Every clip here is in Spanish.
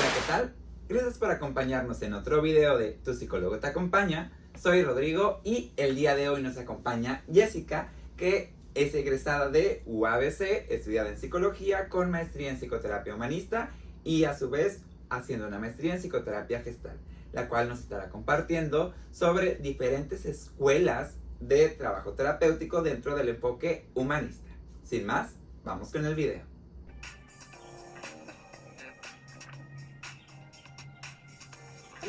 ¿qué tal? Gracias por acompañarnos en otro video de Tu psicólogo te acompaña. Soy Rodrigo y el día de hoy nos acompaña Jessica, que es egresada de UABC, estudiada en psicología con maestría en psicoterapia humanista y a su vez haciendo una maestría en psicoterapia gestal, la cual nos estará compartiendo sobre diferentes escuelas de trabajo terapéutico dentro del enfoque humanista. Sin más, vamos con el video.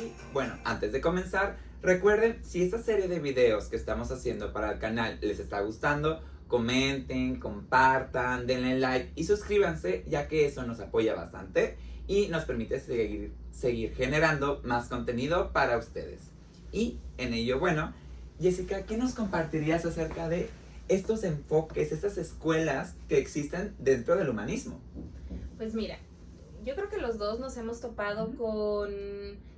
Y bueno, antes de comenzar, recuerden, si esta serie de videos que estamos haciendo para el canal les está gustando, comenten, compartan, denle like y suscríbanse, ya que eso nos apoya bastante y nos permite seguir, seguir generando más contenido para ustedes. Y en ello, bueno, Jessica, ¿qué nos compartirías acerca de estos enfoques, estas escuelas que existen dentro del humanismo? Pues mira, yo creo que los dos nos hemos topado con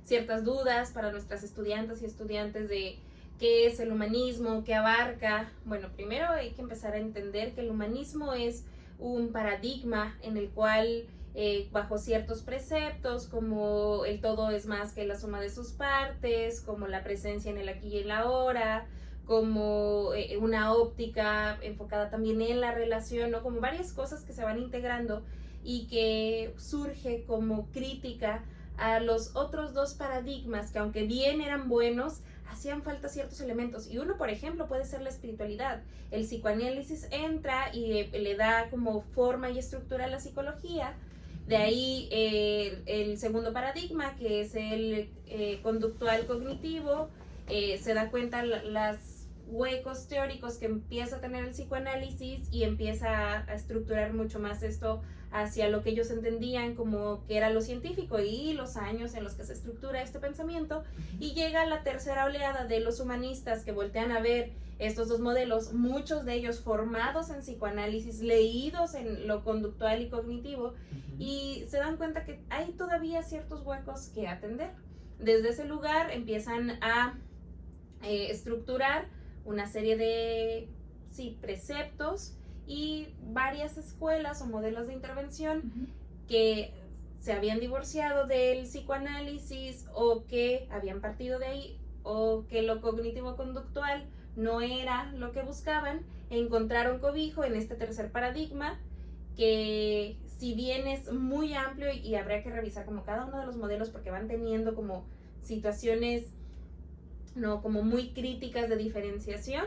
ciertas dudas para nuestras estudiantes y estudiantes de qué es el humanismo, qué abarca. Bueno, primero hay que empezar a entender que el humanismo es un paradigma en el cual eh, bajo ciertos preceptos como el todo es más que la suma de sus partes, como la presencia en el aquí y el ahora, como eh, una óptica enfocada también en la relación, ¿no? como varias cosas que se van integrando y que surge como crítica a los otros dos paradigmas que aunque bien eran buenos, hacían falta ciertos elementos. Y uno, por ejemplo, puede ser la espiritualidad. El psicoanálisis entra y eh, le da como forma y estructura a la psicología. De ahí eh, el segundo paradigma, que es el eh, conductual cognitivo, se da cuenta las huecos teóricos que empieza a tener el psicoanálisis y empieza a, estructurar mucho más esto hacia lo que ellos entendían como que era lo científico y los años en los que se estructura este pensamiento y llega la tercera oleada de los humanistas que voltean a ver estos dos modelos, muchos de ellos formados en psicoanálisis, leídos en lo conductual y cognitivo y se dan cuenta que hay todavía ciertos huecos que atender. Desde ese lugar empiezan a eh, estructurar una serie de sí, preceptos y varias escuelas o modelos de intervención que se habían divorciado del psicoanálisis o que habían partido de ahí o que lo cognitivo-conductual no era lo que buscaban, encontraron cobijo en este tercer paradigma que si bien es muy amplio y habría que revisar como cada uno de los modelos porque van teniendo como situaciones ¿no? Como muy críticas de diferenciación.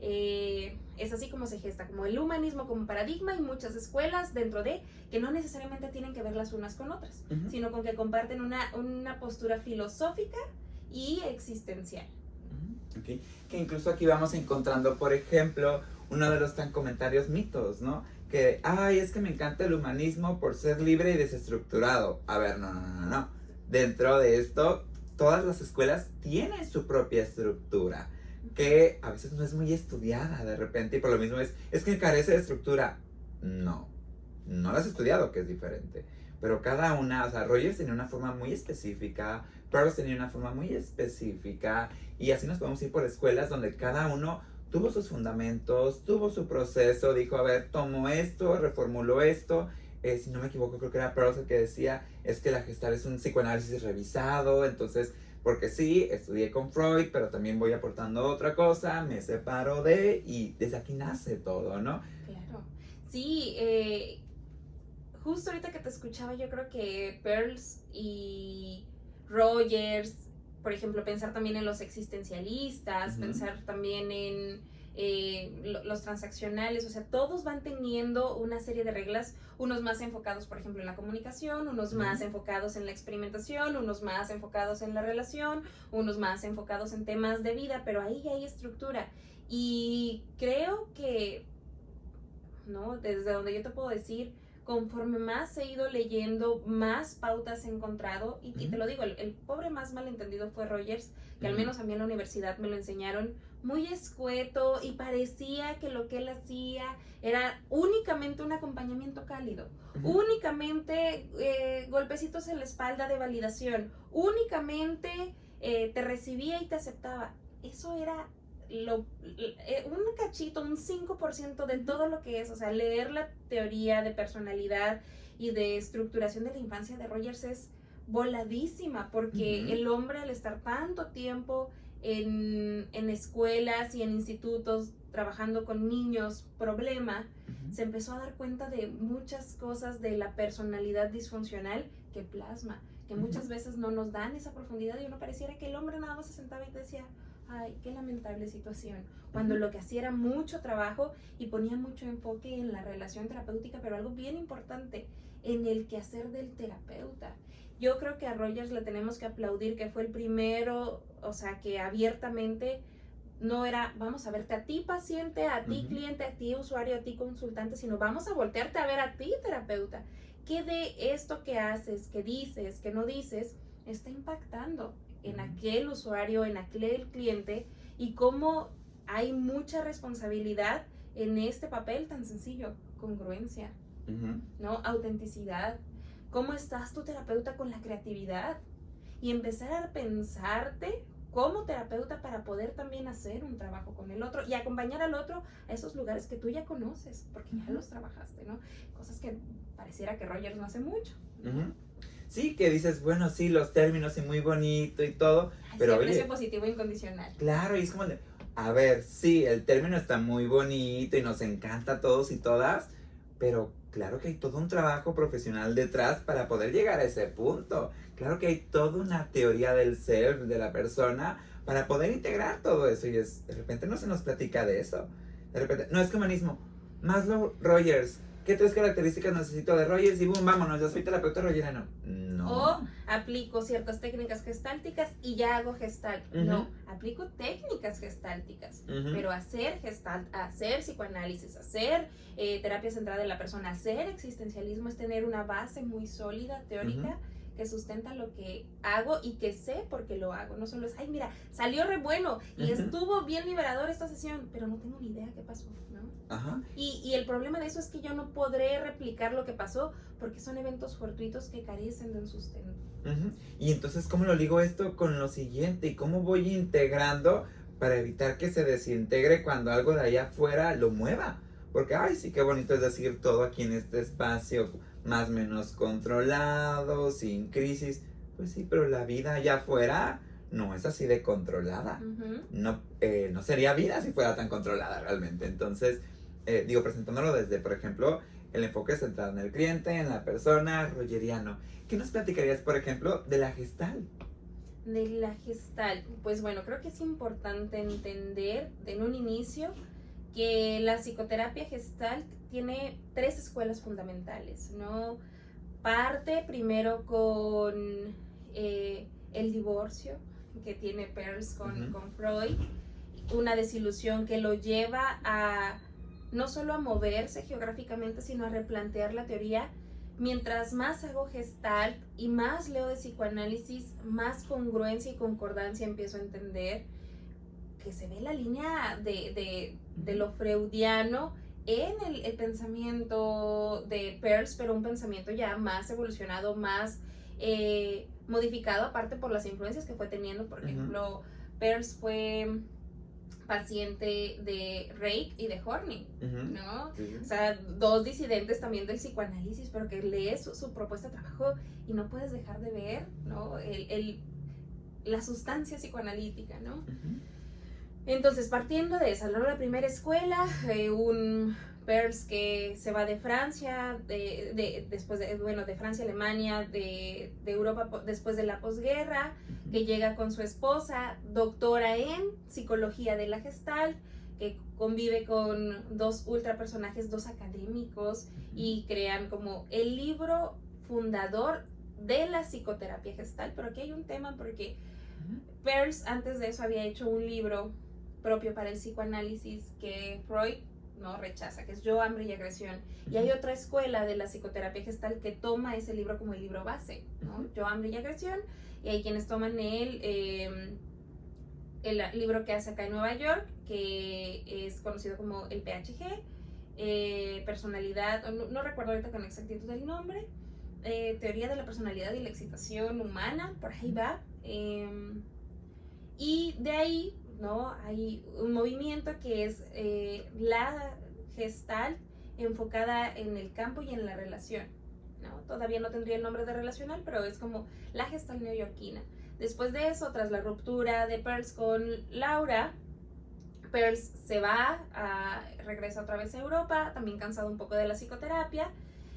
Eh, es así como se gesta, como el humanismo como paradigma y muchas escuelas dentro de que no necesariamente tienen que ver las unas con otras, sino con que comparten una, una postura filosófica y existencial. Okay. Que incluso aquí vamos encontrando, por ejemplo, uno de los tan comentarios mitos, ¿no? Que, ay, es que me encanta el humanismo por ser libre y desestructurado. A ver, no, no, no, no. Dentro de esto todas las escuelas tienen su propia estructura, que a veces no es muy estudiada de repente y por lo mismo es, es que carece de estructura. No, no la has estudiado, que es diferente. Pero cada una, o sea, Rogers tenía una forma muy específica, Peirce tenía una forma muy específica, y así nos podemos ir por escuelas donde cada uno tuvo sus fundamentos, tuvo su proceso, dijo, a ver, tomo esto, reformulo esto, eh, si no me equivoco, creo que era Peirce el que decía, es que la gestal es un psicoanálisis revisado, entonces, porque sí, estudié con Freud, pero también voy aportando otra cosa, me separo de, y desde aquí nace todo, ¿no? Claro. Sí, eh, justo ahorita que te escuchaba, yo creo que Peirce y Rogers, por ejemplo, pensar también en los existencialistas, pensar también en eh, los transaccionales, o sea, todos van teniendo una serie de reglas, unos más enfocados, por ejemplo, en la comunicación, unos más enfocados en la experimentación, unos más enfocados en la relación, unos más enfocados en temas de vida, pero ahí hay estructura. Y creo que, ¿no? Desde donde yo te puedo decir, conforme más he ido leyendo, más pautas he encontrado. Y, te lo digo, el, pobre más malentendido fue Rogers, que al menos a mí en la universidad me lo enseñaron muy escueto y parecía que lo que él hacía era únicamente un acompañamiento cálido, únicamente eh, golpecitos en la espalda de validación, únicamente eh, te recibía y te aceptaba. Eso era lo, eh, un cachito, un 5% de todo lo que es, o sea, leer la teoría de personalidad y de estructuración de la infancia de Rogers es voladísima, porque el hombre al estar tanto tiempo en, en, escuelas y en institutos trabajando con niños problema, se empezó a dar cuenta de muchas cosas de la personalidad disfuncional que plasma, que muchas veces no nos dan esa profundidad y uno pareciera que el hombre nada más se sentaba y decía, ay, qué lamentable situación, cuando lo que hacía era mucho trabajo y ponía mucho enfoque en la relación terapéutica, pero algo bien importante, en el quehacer del terapeuta. Yo creo que a Rogers le tenemos que aplaudir que fue el primero, o sea, que abiertamente no era, vamos a verte a ti paciente, a ti cliente, a ti usuario, a ti consultante, sino vamos a voltearte a ver a ti terapeuta. ¿Qué de esto que haces, que dices, que no dices, está impactando en aquel usuario, en aquel cliente y cómo hay mucha responsabilidad en este papel tan sencillo, congruencia, ¿no? Autenticidad. ¿Cómo estás tu terapeuta con la creatividad? Y empezar a pensarte como terapeuta para poder también hacer un trabajo con el otro y acompañar al otro a esos lugares que tú ya conoces, porque ya los trabajaste, ¿no? Cosas que pareciera que Rogers no hace mucho. Sí, que dices, bueno, sí, los términos y muy bonito y todo, pero oye, positivo incondicional. Claro, y es como de, a ver, sí, el término está muy bonito y nos encanta a todos y todas, pero claro que hay todo un trabajo profesional detrás para poder llegar a ese punto. Claro que hay toda una teoría del ser, de la persona, para poder integrar todo eso. Y es, de repente no se nos platica de eso. De repente, no es que humanismo. Maslow Rogers, ¿qué tres características necesito de Rogers? Y boom, vámonos, yo soy terapeuta rogeriano. No. O aplico ciertas técnicas gestálticas y ya hago gestalt. No, aplico técnicas gestálticas. Pero hacer gestalt, hacer psicoanálisis, hacer eh, terapia centrada en la persona, hacer existencialismo es tener una base muy sólida, teórica que sustenta lo que hago y que sé porque lo hago. No solo es, ay, mira, salió re bueno y estuvo bien liberador esta sesión, pero no tengo ni idea qué pasó, ¿no? Ajá. Y, y, el problema de eso es que yo no podré replicar lo que pasó porque son eventos fortuitos que carecen de un sustento. Y entonces, ¿cómo lo digo esto con lo siguiente? ¿Y cómo voy integrando para evitar que se desintegre cuando algo de allá afuera lo mueva? Porque, ay, sí, qué bonito es decir todo aquí en este espacio más o menos controlado, sin crisis. Pues sí, pero la vida allá afuera no es así de controlada. no, eh, no sería vida si fuera tan controlada realmente. Entonces, eh, digo, presentándolo desde, por ejemplo, el enfoque centrado en el cliente, en la persona, rogeriano. ¿Qué nos platicarías, por ejemplo, de la gestal? De la gestal. Pues bueno, creo que es importante entender en un inicio que la psicoterapia gestalt tiene tres escuelas fundamentales, ¿no? Parte primero con eh, el divorcio que tiene Peirce con, con Freud, una desilusión que lo lleva a no solo a moverse geográficamente, sino a replantear la teoría. Mientras más hago gestalt y más leo de psicoanálisis, más congruencia y concordancia empiezo a entender que se ve la línea de, lo freudiano en el, pensamiento de Peirce, pero un pensamiento ya más evolucionado, más eh, modificado, aparte por las influencias que fue teniendo. Por ejemplo, Peirce fue paciente de Reik y de Horning, ¿no? O sea, dos disidentes también del psicoanálisis, pero que lees su, propuesta de trabajo y no puedes dejar de ver, ¿no? El, la sustancia psicoanalítica, ¿no? Entonces, partiendo de esa, la primera escuela, eh, un Peirce que se va de Francia, de, después de, bueno, de Francia, Alemania, de, Europa después de la posguerra, que llega con su esposa, doctora en psicología de la Gestalt, que convive con dos ultra personajes, dos académicos, y crean como el libro fundador de la psicoterapia gestal. Pero aquí hay un tema porque Peirce antes de eso había hecho un libro propio para el psicoanálisis que Freud no rechaza, que es Yo, Hambre y Agresión. Y hay otra escuela de la psicoterapia gestal que toma ese libro como el libro base, ¿no? Yo, Hambre y Agresión, y hay quienes toman él, em, el libro que hace acá en Nueva York, que es conocido como el PHG, eh, personalidad, no, recuerdo ahorita con exactitud el nombre, eh, teoría de la personalidad y la excitación humana, por ahí va. Em, y de ahí ¿no? Hay un movimiento que es eh, la gestal enfocada en el campo y en la relación, ¿no? Todavía no tendría el nombre de relacional, pero es como la gestal neoyorquina. Después de eso, tras la ruptura de Pearls con Laura, Pearls se va, a, regresa otra vez a Europa, también cansado un poco de la psicoterapia,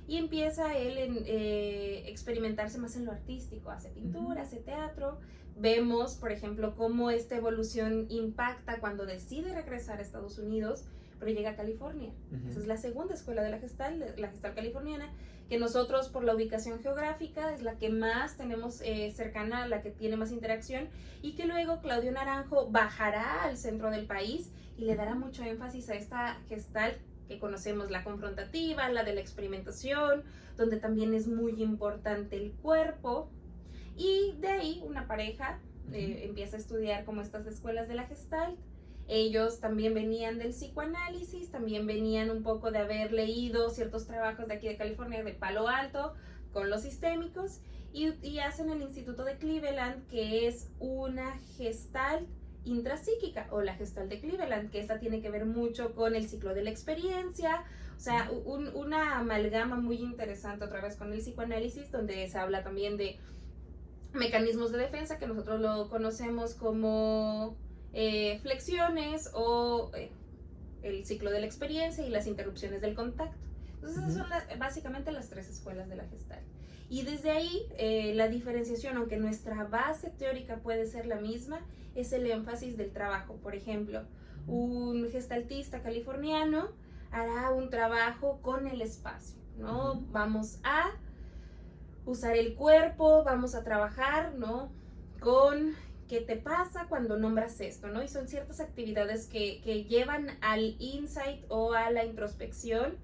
y empieza él en eh, experimentarse más en lo artístico, hace pintura, hace teatro. Vemos, por ejemplo, cómo esta evolución impacta cuando decide regresar a Estados Unidos, pero llega a California. Esa es la segunda escuela de la gestal, la gestal californiana, que nosotros por la ubicación geográfica es la que más tenemos eh, cercana, la que tiene más interacción, y que luego Claudio Naranjo bajará al centro del país y le dará mucho énfasis a esta gestal que conocemos, la confrontativa, la de la experimentación, donde también es muy importante el cuerpo. Y de ahí una pareja eh, empieza a estudiar como estas escuelas de la Gestalt. Ellos también venían del psicoanálisis, también venían un poco de haber leído ciertos trabajos de aquí de California, de Palo Alto, con los sistémicos, y, y hacen el Instituto de Cleveland, que es una gestalt intrapsíquica o la gestal de Cleveland, que esta tiene que ver mucho con el ciclo de la experiencia, o sea, una amalgama muy interesante otra vez con el psicoanálisis, donde se habla también de mecanismos de defensa que nosotros lo conocemos como eh, flexiones o eh, el ciclo de la experiencia y las interrupciones del contacto. Entonces, esas son básicamente las tres escuelas de la gestal. Y desde ahí, eh, la diferenciación, aunque nuestra base teórica puede ser la misma, es el énfasis del trabajo. Por ejemplo, un gestaltista californiano hará un trabajo con el espacio, ¿no? Vamos a usar el cuerpo, vamos a trabajar, ¿no? Con qué te pasa cuando nombras esto, ¿no? Y son ciertas actividades que, que llevan al insight o a la introspección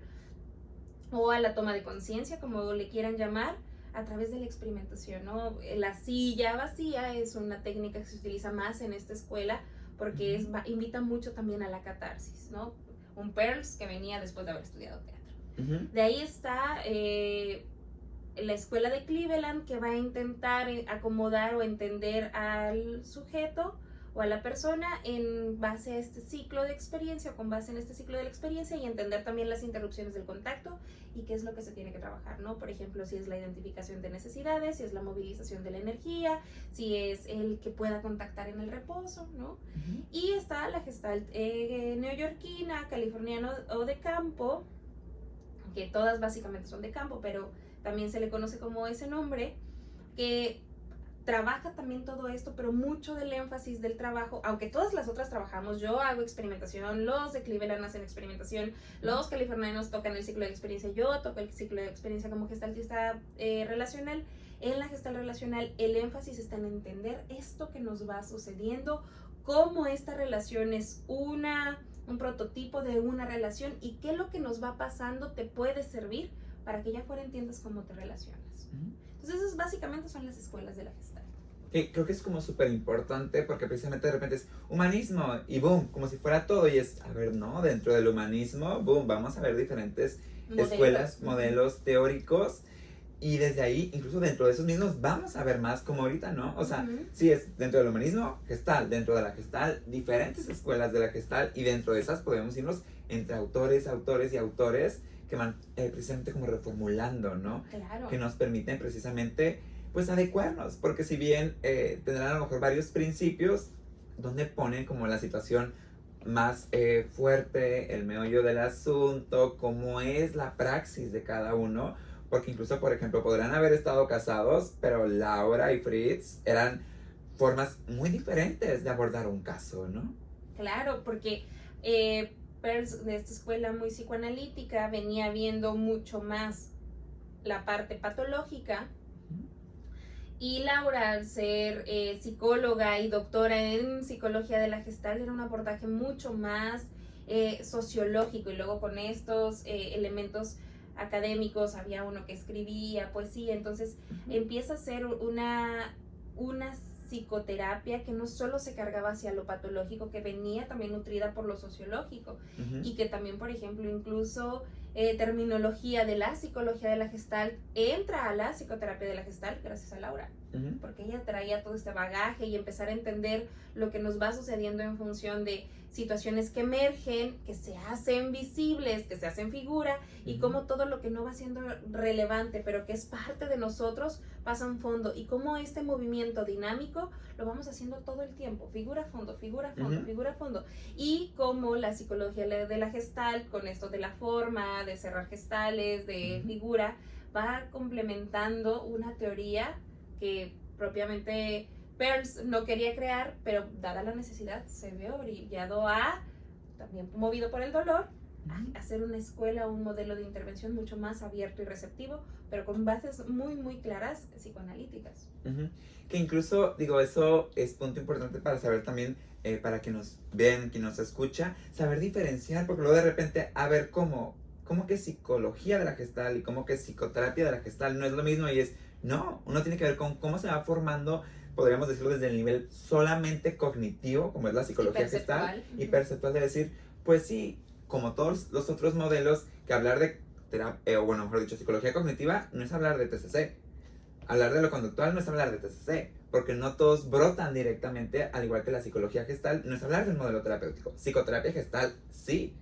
o a la toma de conciencia, como le quieran llamar, a través de la experimentación, ¿no? La silla vacía es una técnica que se utiliza más en esta escuela porque es, invita mucho también a la catarsis, ¿no? Un Pearls que venía después de haber estudiado teatro. De ahí está eh, la escuela de Cleveland que va a intentar eh, acomodar o entender al sujeto o a la persona en base a este ciclo de experiencia o con base en este ciclo de la experiencia y entender también las interrupciones del contacto y qué es lo que se tiene que trabajar, ¿no? Por ejemplo, si es la identificación de necesidades, si es la movilización de la energía, si es el que pueda contactar en el reposo, ¿no? Y está la gestalt eh, neoyorquina, californiana o de campo, que todas básicamente son de campo, pero también se le conoce como ese nombre, que trabaja también todo esto, pero mucho del énfasis del trabajo, aunque todas las otras trabajamos, yo hago experimentación, los de Cleveland hacen experimentación, los californianos tocan el ciclo de experiencia, yo toco el ciclo de experiencia como gestaltista eh, relacional. En la gestal relacional, el énfasis está en entender esto que nos va sucediendo, cómo esta relación es una, un prototipo de una relación y qué es lo que nos va pasando te puede servir para que ya fuera entiendas cómo te relacionas. Entonces, esas básicamente son las escuelas de la gestalt. creo que es como súper importante porque precisamente de repente es humanismo y boom, como si fuera todo y es, a ver, no, dentro del humanismo, boom, vamos a ver diferentes escuelas, modelos teóricos y desde ahí, incluso dentro de esos mismos, vamos a ver más como ahorita, ¿no? O sea, sí es dentro del humanismo, gestal, dentro de la gestal, diferentes escuelas de la gestal y dentro de esas podemos irnos entre autores, autores y autores que van eh, precisamente como reformulando, ¿no? Claro. Que nos permiten precisamente, pues, adecuarnos, porque si bien eh, tendrán a lo mejor varios principios, donde ponen como la situación más eh, fuerte, el meollo del asunto, cómo es la praxis de cada uno, porque incluso, por ejemplo, podrán haber estado casados, pero Laura y Fritz eran formas muy diferentes de abordar un caso, ¿no? Claro, porque eh, de esta escuela muy psicoanalítica venía viendo mucho más la parte patológica y Laura, al ser eh, psicóloga y doctora en psicología de la gestal, era un abordaje mucho más eh, sociológico. Y luego con estos eh, elementos académicos, había uno que escribía poesía, entonces empieza a ser una, una psicoterapia que no solo se cargaba hacia lo patológico, que venía también nutrida por lo sociológico y que también, por ejemplo, incluso eh, terminología de la psicología de la gestal entra a la psicoterapia de la gestal gracias a Laura, porque ella traía todo este bagaje y empezar a entender lo que nos va sucediendo en función de situaciones que emergen, que se hacen visibles, que se hacen figura y cómo todo lo que no va siendo relevante, pero que es parte de nosotros, pasa a un fondo. Y cómo este movimiento dinámico lo vamos haciendo todo el tiempo, figura fondo, figura fondo, figura fondo. Y cómo la psicología de la gestal con esto de la forma, de cerrar gestales, de figura, va complementando una teoría que propiamente Pearls no quería crear, pero dada la necesidad, se ve brillado a, también movido por el dolor, a hacer una escuela, un modelo de intervención mucho más abierto y receptivo, pero con bases muy, muy claras psicoanalíticas. Que incluso, digo, eso es punto importante para saber también, eh, para que nos vean, que nos escucha, saber diferenciar, porque luego de repente, a ver cómo, cómo que psicología de la gestal y cómo que psicoterapia de la gestal no es lo mismo y es, no, uno tiene que ver con cómo se va formando podríamos decirlo desde el nivel solamente cognitivo, como es la psicología gestal, y perceptual de decir, pues sí, como todos los otros modelos, que hablar de terapia, eh, o bueno, mejor dicho, psicología cognitiva no es hablar de TCC. Hablar de lo conductual no es hablar de TCC, porque no todos brotan directamente, al igual que la psicología gestal, no es hablar del modelo terapéutico. Psicoterapia gestal, sí.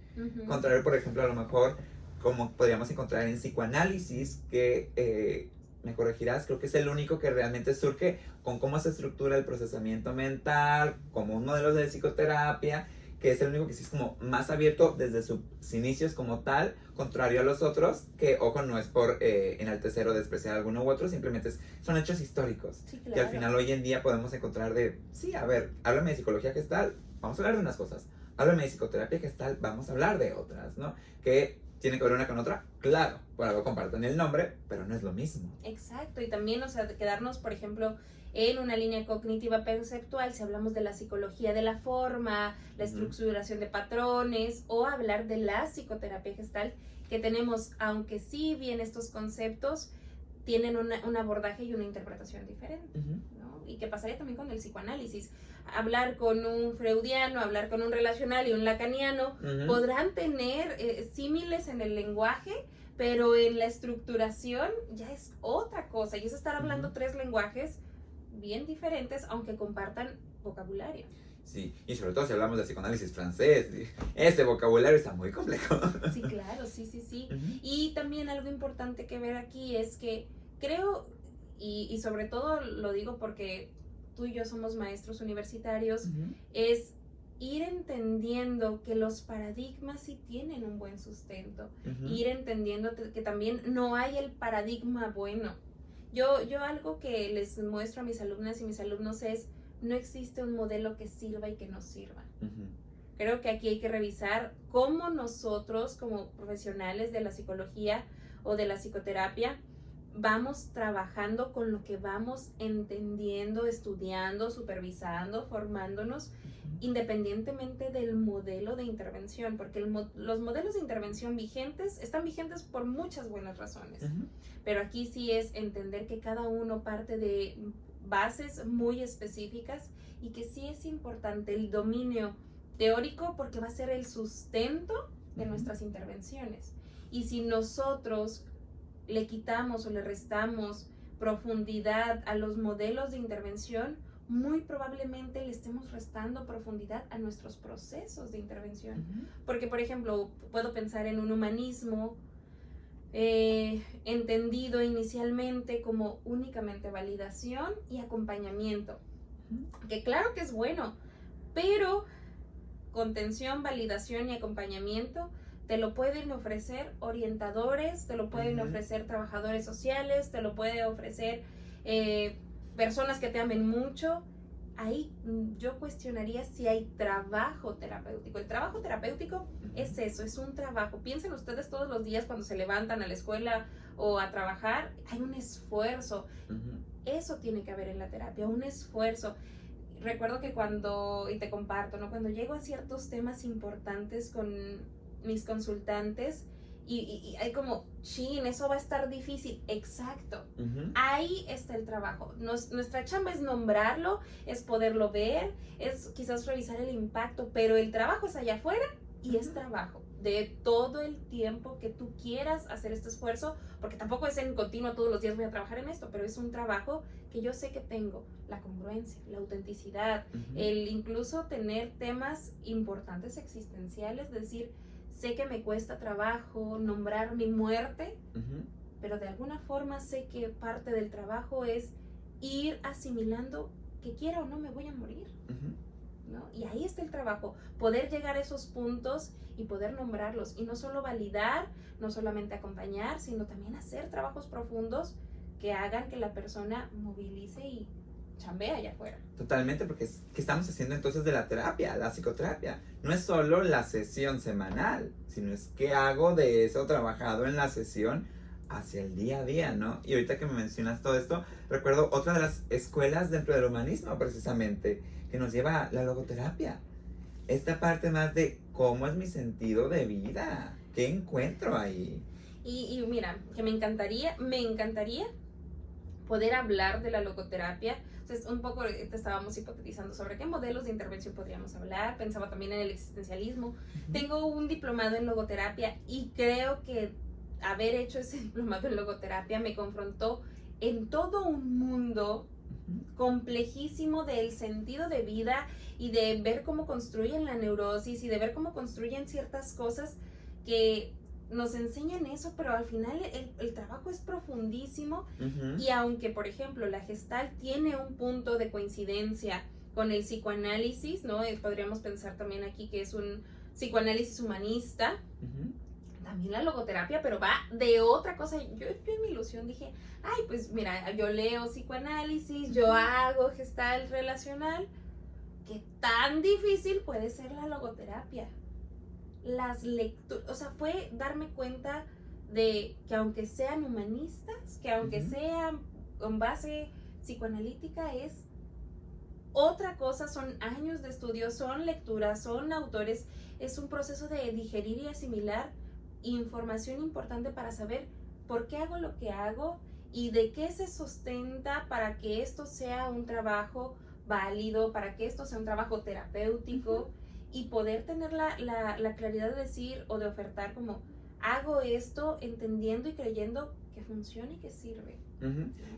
Contrario, por ejemplo, a lo mejor, como podríamos encontrar en psicoanálisis, que eh, me corregirás, creo que es el único que realmente surge con cómo se estructura el procesamiento mental, como un modelo de psicoterapia, que es el único que sí es como más abierto desde sus inicios como tal, contrario a los otros, que ojo, no es por eh, enaltecer o despreciar alguno u otro, simplemente son hechos históricos, que al final hoy en día podemos encontrar de, sí, a ver, háblame de psicología gestal, vamos a hablar de unas cosas, háblame de psicoterapia gestal, vamos a hablar de otras, ¿no? Que tiene que ver una con otra, claro, por algo comparten el nombre, pero no es lo mismo. Exacto, y también, o sea, quedarnos, por ejemplo, en una línea cognitiva perceptual, si hablamos de la psicología de la forma, la estructuración de patrones, o hablar de la psicoterapia gestal, que tenemos, aunque sí bien estos conceptos, tienen un abordaje y una interpretación diferente. ¿no? Y qué pasaría también con el psicoanálisis hablar con un freudiano, hablar con un relacional y un lacaniano, podrán tener eh, símiles en el lenguaje, pero en la estructuración ya es otra cosa. Y es estar hablando tres lenguajes bien diferentes, aunque compartan vocabulario. Sí, y sobre todo si hablamos de psicoanálisis francés, ese vocabulario está muy complejo. Sí, claro, sí, sí, sí. Y también algo importante que ver aquí es que creo, y, y sobre todo lo digo porque tú y yo somos maestros universitarios, es ir entendiendo que los paradigmas sí tienen un buen sustento, ir entendiendo que también no hay el paradigma bueno. Yo, yo algo que les muestro a mis alumnas y mis alumnos es, no existe un modelo que sirva y que no sirva. Creo que aquí hay que revisar cómo nosotros como profesionales de la psicología o de la psicoterapia vamos trabajando con lo que vamos entendiendo, estudiando, supervisando, formándonos, independientemente del modelo de intervención, porque los modelos de intervención vigentes están vigentes por muchas buenas razones, pero aquí sí es entender que cada uno parte de bases muy específicas y que sí es importante el dominio teórico porque va a ser el sustento de nuestras intervenciones. Y si nosotros le quitamos o le restamos profundidad a los modelos de intervención, muy probablemente le estemos restando profundidad a nuestros procesos de intervención. Porque, por ejemplo, puedo pensar en un humanismo eh, entendido inicialmente como únicamente validación y acompañamiento. Que claro que es bueno, pero contención, validación y acompañamiento te lo pueden ofrecer orientadores, te lo pueden ofrecer trabajadores sociales, te lo puede ofrecer eh, personas que te amen mucho. Ahí mm, yo cuestionaría si hay trabajo terapéutico. El trabajo terapéutico es eso, es un trabajo. Piensen ustedes todos los días cuando se levantan a la escuela o a trabajar, hay un esfuerzo. Eso tiene que haber en la terapia, un esfuerzo recuerdo que cuando, y te comparto, ¿no? Cuando llego a ciertos temas importantes con mis consultantes y, hay como, chin, eso va a estar difícil. Exacto. Ahí está el trabajo. nuestra chamba es nombrarlo, es poderlo ver, es quizás revisar el impacto, pero el trabajo es allá afuera y es trabajo. de todo el tiempo que tú quieras hacer este esfuerzo, porque tampoco es en continuo todos los días voy a trabajar en esto, pero es un trabajo que yo sé que tengo, la congruencia, la autenticidad, el incluso tener temas importantes existenciales, decir, sé que me cuesta trabajo nombrar mi muerte, pero de alguna forma sé que parte del trabajo es ir asimilando que quiera o no me voy a morir. Y ahí está el trabajo, poder llegar a esos puntos y poder nombrarlos y no solo validar, no solamente acompañar, sino también hacer trabajos profundos que hagan que la persona movilice y chambea allá afuera. Totalmente, porque ¿qué estamos haciendo entonces de la terapia, la psicoterapia? No es solo la sesión semanal, sino es qué hago de eso trabajado en la sesión hacia el día a día, ¿no? Y ahorita que me mencionas todo esto, recuerdo otra de las escuelas dentro del humanismo, precisamente, que nos lleva a la logoterapia. Esta parte más de cómo es mi sentido de vida, qué encuentro ahí. Y, mira, que me encantaría, me encantaría poder hablar de la logoterapia. Entonces, un poco te estábamos hipotetizando sobre qué modelos de intervención podríamos hablar. Pensaba también en el existencialismo. Tengo un diplomado en logoterapia y creo que haber hecho ese diplomado en logoterapia me confrontó en todo un mundo complejísimo del sentido de vida y de ver cómo construyen la neurosis y de ver cómo construyen ciertas cosas que nos enseñan eso, pero al final el, trabajo es profundísimo y aunque, por ejemplo, la gestal tiene un punto de coincidencia con el psicoanálisis, ¿no? Eh, podríamos pensar también aquí que es un psicoanálisis humanista, también la logoterapia, pero va de otra cosa. Yo, en mi ilusión dije, ay, pues mira, yo leo psicoanálisis, yo hago gestal relacional. ¿Qué tan difícil puede ser la logoterapia? Las lecturas, o sea, fue darme cuenta de que aunque sean humanistas, que aunque sean con base psicoanalítica, es otra cosa, son años de estudio, son lecturas, son autores, es un proceso de digerir y asimilar información importante para saber por qué hago lo que hago y de qué se sustenta para que esto sea un trabajo válido, para que esto sea un trabajo terapéutico y poder tener la, la, claridad de decir o de ofertar como hago esto entendiendo y creyendo que funciona y que sirve.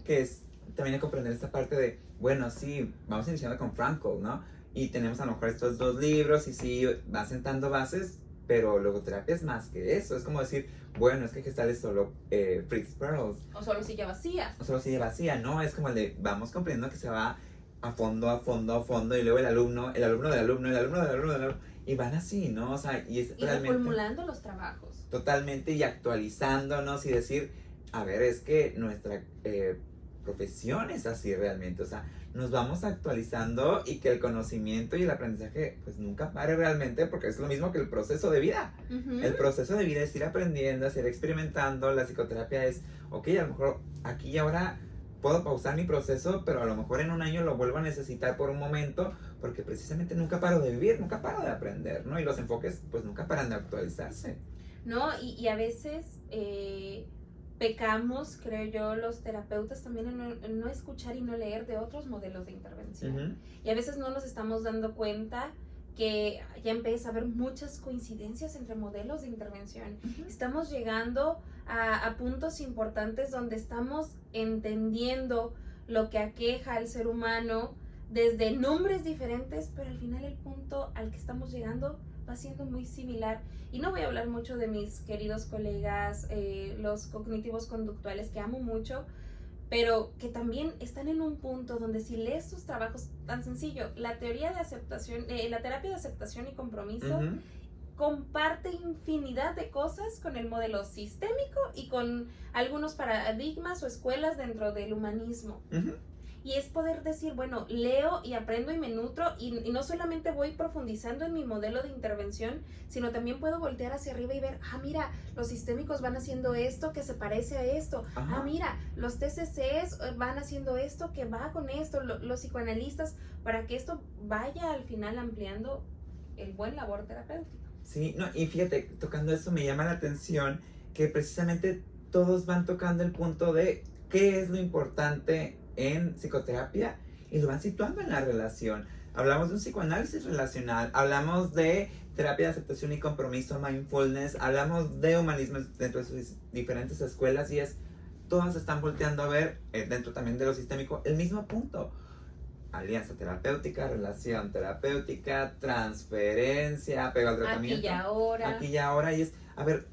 Que es también comprender esta parte de, bueno, sí, vamos iniciando con Franco, ¿no? Y tenemos a lo mejor estos dos libros y sí, va sentando bases, pero logoterapia es más que eso. Es como decir, bueno, es que Gestalt es solo eh, Fritz Pearls. O solo silla vacía. O solo silla vacía, no. Es como el de, vamos comprendiendo que se va a fondo, a fondo, a fondo. Y luego el alumno, el alumno del alumno, el alumno del alumno, del alumno. Y van así, ¿no? O sea, y es y reformulando los trabajos. Totalmente y actualizándonos y decir, a ver, es que nuestra eh, profesión es así realmente. O sea, nos vamos actualizando y que el conocimiento y el aprendizaje pues nunca pare realmente porque es lo mismo que el proceso de vida. El proceso de vida es ir aprendiendo, es ir experimentando, la psicoterapia es, ok, a lo mejor aquí y ahora puedo pausar mi proceso, pero a lo mejor en un año lo vuelvo a necesitar por un momento porque precisamente nunca paro de vivir, nunca paro de aprender, ¿no? Y los enfoques pues nunca paran de actualizarse. No, y, y a veces... Eh pecamos, creo yo, los terapeutas también en no, escuchar y no leer de otros modelos de intervención. Y a veces no nos estamos dando cuenta que ya empieza a haber muchas coincidencias entre modelos de intervención. Estamos llegando a, a, puntos importantes donde estamos entendiendo lo que aqueja al ser humano desde nombres diferentes, pero al final el punto al que estamos llegando va siendo muy similar. Y no voy a hablar mucho de mis queridos colegas, eh, los cognitivos conductuales, que amo mucho, pero que también están en un punto donde si lees sus trabajos tan sencillo, la teoría de aceptación, eh, la terapia de aceptación y compromiso, comparte infinidad de cosas con el modelo sistémico y con algunos paradigmas o escuelas dentro del humanismo y es poder decir, bueno, leo y aprendo y me nutro y, no solamente voy profundizando en mi modelo de intervención, sino también puedo voltear hacia arriba y ver, ah, mira, los sistémicos van haciendo esto que se parece a esto, ah, mira, los TCCs eh, van haciendo esto que va con esto, los psicoanalistas, para que esto vaya al final ampliando el buen labor terapéutico. Sí, no, y fíjate, tocando eso me llama la atención que precisamente todos van tocando el punto de qué es lo importante en psicoterapia y lo van situando en la relación. hablamos de un psicoanálisis relacional, hablamos de terapia de aceptación y compromiso, mindfulness, hablamos de humanismo dentro de sus diferentes escuelas y es, todas están volteando a ver, eh, dentro también de lo sistémico, el mismo punto. Alianza terapéutica, relación terapéutica, transferencia, apego al tratamiento. Aquí y ahora. Aquí y ahora. Y es, a ver,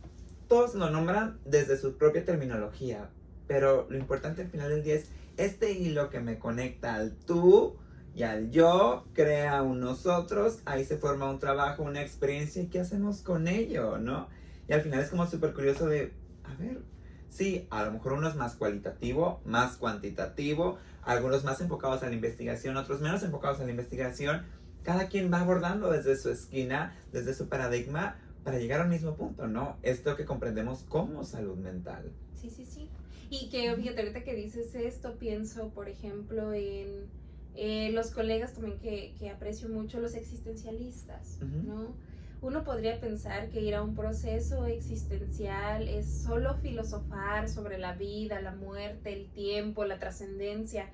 todos lo nombran desde su propia terminología, pero lo importante al final del día es este hilo que me conecta al tú, y al yo crea un nosotros, ahí se forma un trabajo, una experiencia, ¿y qué hacemos con ello, no? Y al final es como súper curioso de, a ver, sí, a lo mejor uno es más cualitativo, más cuantitativo, algunos más enfocados a la investigación, otros menos enfocados a la investigación. Cada quien va abordando desde su esquina, desde su paradigma, para llegar al mismo punto, ¿no? Esto que comprendemos como salud mental. Sí, sí, sí. Y que, fíjate, ahorita que dices esto, pienso, por ejemplo, en eh, los colegas también que, que, aprecio mucho, los existencialistas, ¿no? Uno podría pensar que ir a un proceso existencial es solo filosofar sobre la vida, la muerte, el tiempo, la trascendencia,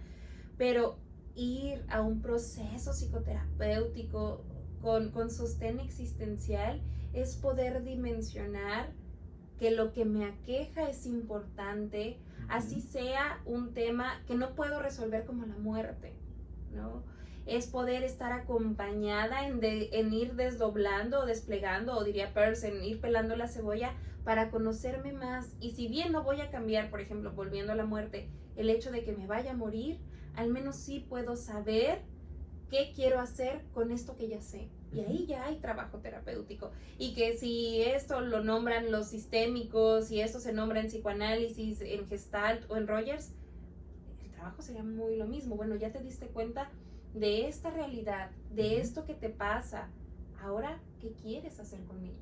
pero ir a un proceso psicoterapéutico con, con sostén existencial es poder dimensionar que lo que me aqueja es importante, así sea un tema que no puedo resolver como la muerte, ¿no? Es poder estar acompañada en, en ir desdoblando o desplegando, o diría Peirce, en ir pelando la cebolla para conocerme más. Y si bien no voy a cambiar, por ejemplo, volviendo a la muerte, el hecho de que me vaya a morir, al menos sí puedo saber qué quiero hacer con esto que ya sé. Y ahí ya hay trabajo terapéutico. Y que si esto lo nombran los sistémicos, y esto se nombra en psicoanálisis, en Gestalt o en Rogers, sería muy lo mismo. Bueno, ya te diste cuenta de esta realidad, de esto que te pasa. Ahora, ¿qué quieres hacer con ello?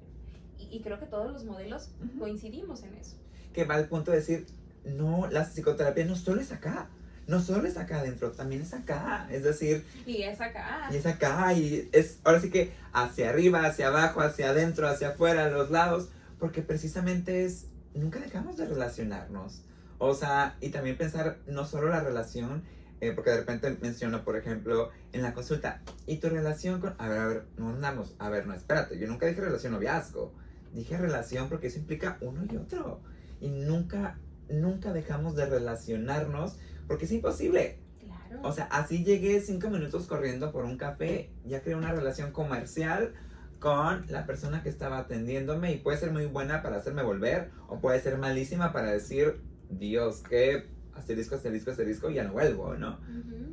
Y, creo que todos los modelos coincidimos en eso. Que va al punto de decir, no, la psicoterapia no solo es acá. No solo es acá adentro, también es acá. Es decir. Y es acá. Y es acá. Y es ahora sí que hacia arriba, hacia abajo, hacia adentro, hacia afuera, a los lados. Porque precisamente es. Nunca dejamos de relacionarnos. O sea, y también pensar no solo la relación, eh, porque de repente menciono, por ejemplo, en la consulta, y tu relación con, a ver, a ver, no andamos, a ver, no, espérate, yo nunca dije relación noviazgo, dije relación porque eso implica uno y otro. Y nunca, nunca dejamos de relacionarnos porque es imposible. Claro. O sea, así llegué cinco minutos corriendo por un café, ya creé una relación comercial con la persona que estaba atendiéndome y puede ser muy buena para hacerme volver o puede ser malísima para decir Dios, que asterisco, asterisco, asterisco, ya no vuelvo, ¿no?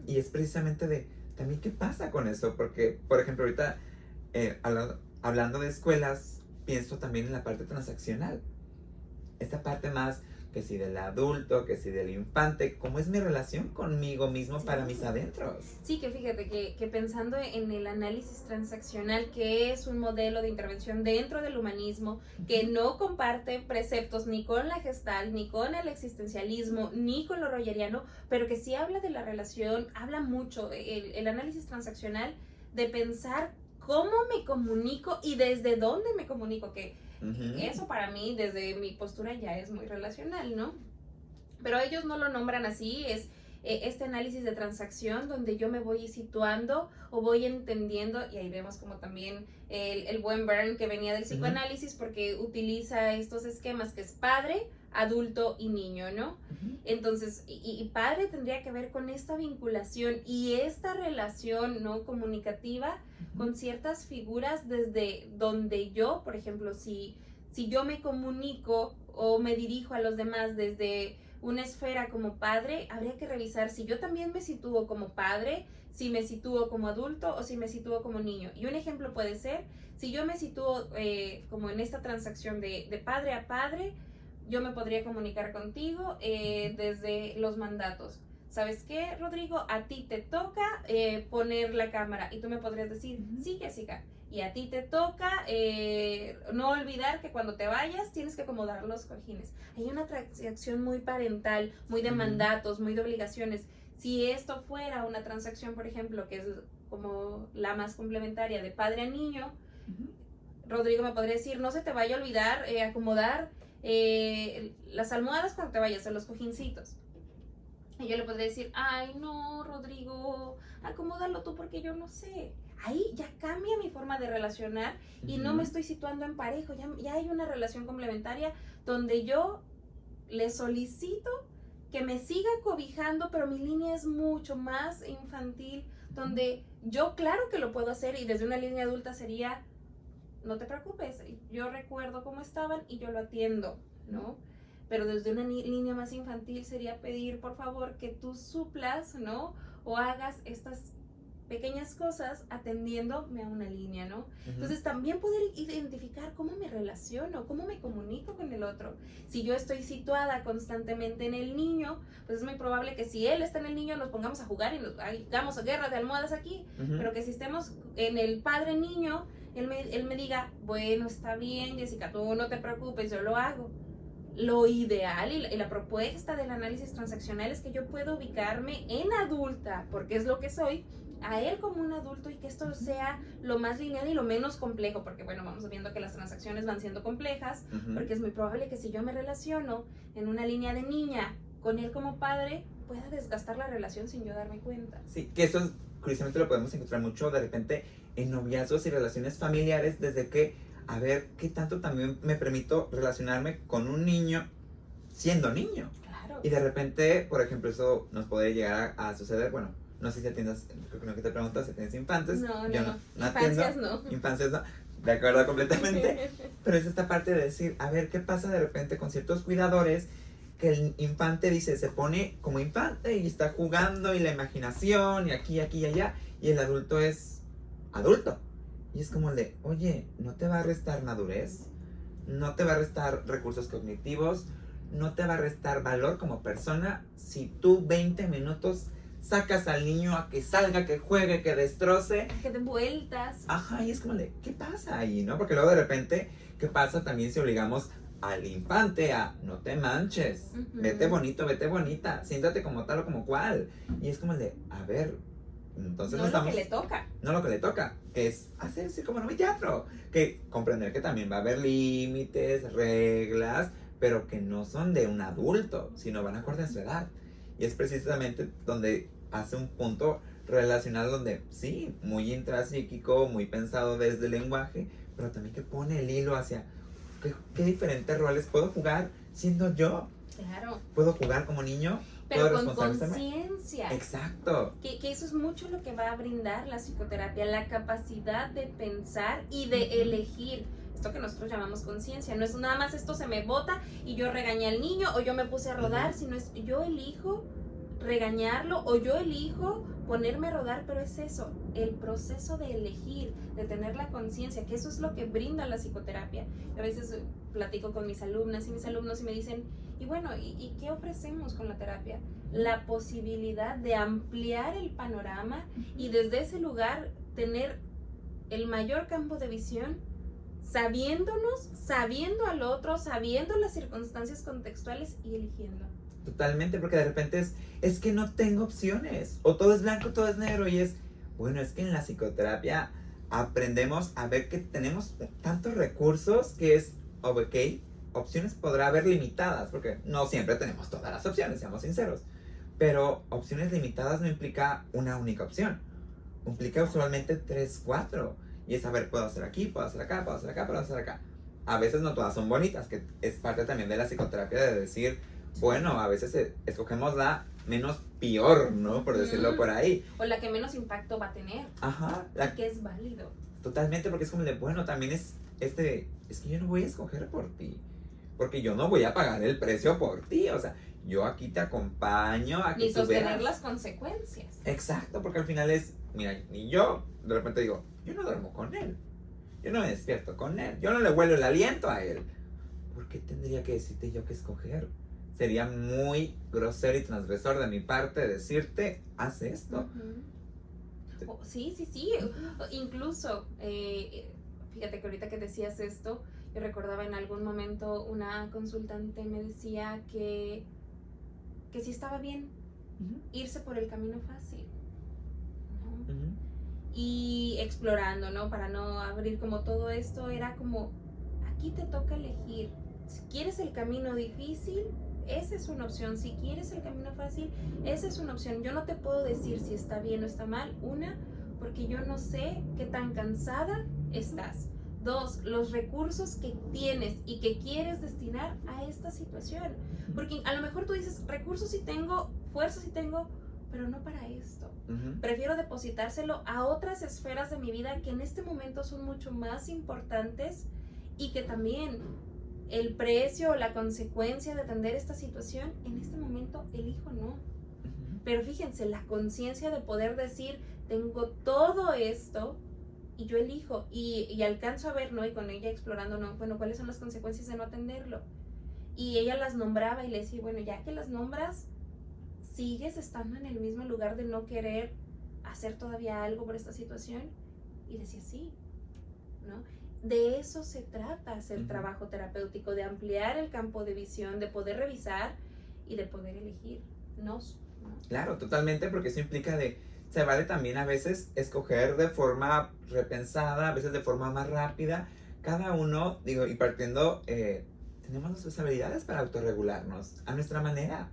Y es precisamente de, también, ¿qué pasa con eso? Porque, por ejemplo, ahorita, eh, hablando de escuelas, pienso también en la parte transaccional. Esta parte más que si del adulto, que si del infante, cómo es mi relación conmigo mismo para mis adentros. Sí, que fíjate que, que, pensando en el análisis transaccional, que es un modelo de intervención dentro del humanismo, que no comparte preceptos ni con la gestal, ni con el existencialismo, ni con lo rogeriano, pero que sí habla de la relación, habla mucho, el, el análisis transaccional, de pensar cómo me comunico y desde dónde me comunico, que eso para mí, desde mi postura, ya es muy relacional, ¿no? Pero ellos no lo nombran así, es eh, este análisis de transacción donde yo me voy situando o voy entendiendo, y ahí vemos como también el, el buen Bern que venía del psicoanálisis porque utiliza estos esquemas que es padre, adulto y niño, ¿no? Entonces, y, y, padre tendría que ver con esta vinculación y esta relación, ¿no? Comunicativa con ciertas figuras desde donde yo, por ejemplo, si, si yo me comunico o me dirijo a los demás desde una esfera como padre, habría que revisar si yo también me sitúo como padre, si me sitúo como adulto o si me sitúo como niño. Y un ejemplo puede ser, si yo me sitúo eh, como en esta transacción de, de, padre a padre, yo me podría comunicar contigo eh, desde los mandatos. ¿Sabes qué, Rodrigo? A ti te toca eh, poner la cámara y tú me podrías decir, sí, Jessica. Y a ti te toca eh, no olvidar que cuando te vayas tienes que acomodar los cojines. Hay una transacción muy parental, muy de mandatos, muy de obligaciones. Si esto fuera una transacción, por ejemplo, que es como la más complementaria de padre a niño, Rodrigo me podría decir, no se te vaya a olvidar eh, acomodar las almohadas cuando te vayas a los cojincitos. Y yo le podría decir, ay, no, Rodrigo, acomódalo tú porque yo no sé. Ahí ya cambia mi forma de relacionar y no me estoy situando en parejo, ya, ya hay una relación complementaria donde yo le solicito que me siga cobijando, pero mi línea es mucho más infantil, donde yo claro que lo puedo hacer y desde una línea adulta sería, no te preocupes, yo recuerdo cómo estaban y yo lo atiendo, ¿no? Pero desde una línea más infantil sería pedir, por favor, que tú suplas, ¿no? O hagas estas pequeñas cosas atendiéndome a una línea, ¿no? Entonces también poder identificar cómo me relaciono, cómo me comunico con el otro. Si yo estoy situada constantemente en el niño, pues es muy probable que si él está en el niño nos pongamos a jugar y nos hagamos guerra de almohadas aquí, pero que si estemos en el padre niño, él me, él me diga, bueno, está bien, Jessica, tú no te preocupes, yo lo hago lo ideal y la, y la, propuesta del análisis transaccional es que yo puedo ubicarme en adulta, porque es lo que soy, a él como un adulto y que esto sea lo más lineal y lo menos complejo, porque bueno, vamos viendo que las transacciones van siendo complejas, porque es muy probable que si yo me relaciono en una línea de niña con él como padre, pueda desgastar la relación sin yo darme cuenta. Sí, que eso curiosamente lo podemos encontrar mucho de repente en noviazgos y relaciones familiares, desde que, a ver, ¿qué tanto también me permito relacionarme con un niño siendo niño? Claro. Y de repente, por ejemplo, eso nos puede llegar a suceder, bueno, no sé si atiendas, creo que te preguntas si tienes infantes. No, no, no. no. Infancias no. Infancias no. De acuerdo completamente. Pero es esta parte de decir, a ver, ¿qué pasa de repente con ciertos cuidadores? Que el infante dice, se pone como infante y está jugando y la imaginación y aquí, aquí y allá. Y el adulto es adulto. Y es como de, oye, ¿no te va a restar madurez? ¿No te va a restar recursos cognitivos? ¿No te va a restar valor como persona si tú 20 minutos sacas al niño a que salga, que juegue, que destroce. Que den vueltas. Ajá, y es como de, ¿qué pasa ahí, no? Porque luego de repente, ¿qué pasa también si obligamos al infante a no te manches, vete bonito, vete bonita, siéntate como tal o como cual? Y es como de, a ver, entonces no, lo que le toca. No lo que le toca, es hacerse como en un teatro. Que comprender que también va a haber límites, reglas, pero que no son de un adulto, sino van acorde a su edad. Y es precisamente donde hace un punto relacional donde sí, muy intrapsíquico, muy pensado desde el lenguaje, pero también que pone el hilo hacia qué, diferentes roles puedo jugar siendo yo. Claro. Puedo jugar como niño. Pero con conciencia. Exacto. Que, que, eso es mucho lo que va a brindar la psicoterapia, la capacidad de pensar y de elegir esto que nosotros llamamos conciencia. No es nada más esto se me bota y yo regañé al niño o yo me puse a rodar, sino es yo elijo regañarlo o yo elijo ponerme a rodar, pero es eso, el proceso de elegir, de tener la conciencia, que eso es lo que brinda la psicoterapia. A veces platico con mis alumnas y mis alumnos y me dicen, y bueno, ¿y, ¿y, qué ofrecemos con la terapia? La posibilidad de ampliar el panorama y desde ese lugar tener el mayor campo de visión sabiéndonos, sabiendo al otro, sabiendo las circunstancias contextuales y eligiendo. Totalmente, porque de repente es, es que no tengo opciones, o todo es blanco, todo es negro, y es, bueno, es que en la psicoterapia aprendemos a ver que tenemos tantos recursos que es, ok, opciones podrá haber limitadas, porque no siempre tenemos todas las opciones, seamos sinceros, pero opciones limitadas no implica una única opción, implica usualmente tres, cuatro y es saber, puedo hacer aquí, puedo hacer acá, puedo hacer acá, puedo hacer acá. A veces no todas son bonitas, que es parte también de la psicoterapia de decir, bueno, a veces e, escogemos la menos peor, ¿no? Por decirlo por ahí. O la que menos impacto va a tener. Ajá. La que es válido. Totalmente, porque es como de, bueno, también es este, es que yo no voy a escoger por ti. Porque yo no voy a pagar el precio por ti. O sea, yo aquí te acompaño a que Ni sostener las consecuencias. Exacto, porque al final es, mira, ni yo de repente digo, yo no duermo con él. Yo no me despierto con él. Yo no le huelo el aliento a él. ¿Por qué tendría que decirte yo qué escoger? Sería muy grosero y transgresor de mi parte decirte, haz esto. Oh, sí, sí, sí. Incluso, eh, fíjate que ahorita que decías esto, yo recordaba en algún momento una consultante me decía que, que sí estaba bien irse por el camino fácil y explorando, ¿no? Para no abrir como todo esto, era como, aquí te toca elegir. Si quieres el camino difícil, esa es una opción. Si quieres el camino fácil, esa es una opción. Yo no te puedo decir si está bien o está mal. Una, porque yo no sé qué tan cansada estás. Dos, los recursos que tienes y que quieres destinar a esta situación. Porque a lo mejor tú dices, recursos sí tengo, fuerzas sí tengo, pero no para esto. Prefiero depositárselo a otras esferas de mi vida que en este momento son mucho más importantes y que también el precio o la consecuencia de atender esta situación, en este momento elijo no. Pero fíjense, la conciencia de poder decir, tengo todo esto y yo elijo y, alcanzo a ver, ¿no? Y con ella explorando, ¿no? Bueno, ¿cuáles son las consecuencias de no atenderlo? Y ella las nombraba y le decía, bueno, ya que las nombras, sigues estando en el mismo lugar de no querer hacer todavía algo por esta situación. Y decía, sí, ¿no? De eso se trata hacer trabajo terapéutico, de ampliar el campo de visión, de poder revisar y de poder elegir. Nos, Claro, totalmente, porque eso implica de, se vale también a veces escoger de forma repensada, a veces de forma más rápida. Cada uno, digo, y partiendo, eh, tenemos nuestras habilidades para autorregularnos a nuestra manera.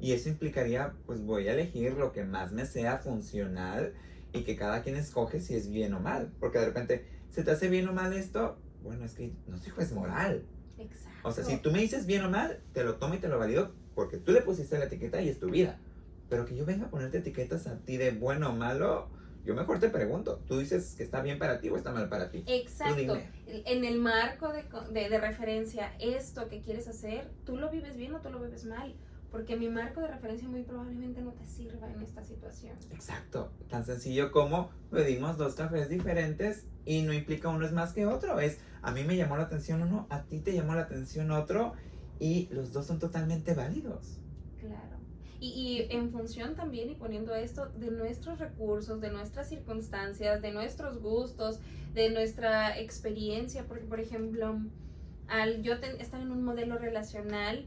Y eso implicaría, pues voy a elegir lo que más me sea funcional y que cada quien escoge si es bien o mal. Porque de repente, ¿se te hace bien o mal esto? Bueno, es que no soy juez moral. Exacto. O sea, si tú me dices bien o mal, te lo tomo y te lo valido porque tú le pusiste la etiqueta y es tu vida. Pero que yo venga a ponerte etiquetas a ti de bueno o malo, yo mejor te pregunto, ¿tú dices que está bien para ti o está mal para ti? Exacto. En el marco de, de, de, referencia, esto que quieres hacer, ¿tú lo vives bien o tú lo vives mal? porque mi marco de referencia muy probablemente no te sirva en esta situación. Exacto, tan sencillo como pedimos dos cafés diferentes y no implica uno es más que otro, es a mí me llamó la atención uno, a ti te llamó la atención otro y los dos son totalmente válidos. Y, en función también, y poniendo esto, de nuestros recursos, de nuestras circunstancias, de nuestros gustos, de nuestra experiencia, porque por ejemplo, al yo estar en un modelo relacional,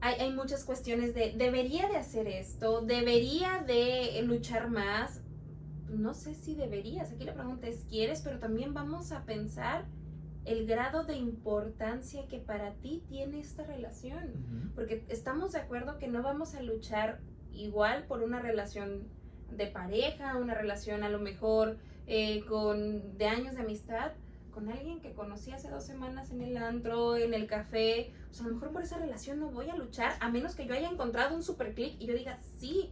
hay, muchas cuestiones de, debería de hacer esto, debería de luchar más. No sé si deberías. Aquí la pregunta es, ¿quieres? Pero también vamos a pensar el grado de importancia que para ti tiene esta relación. Porque estamos de acuerdo que no vamos a luchar igual por una relación de pareja, una relación a lo mejor eh, con de años de amistad, con alguien que conocí hace dos semanas en el antro, en el café, o sea, a lo mejor por esa relación no voy a luchar, a menos que yo haya encontrado un super clic y yo diga, sí,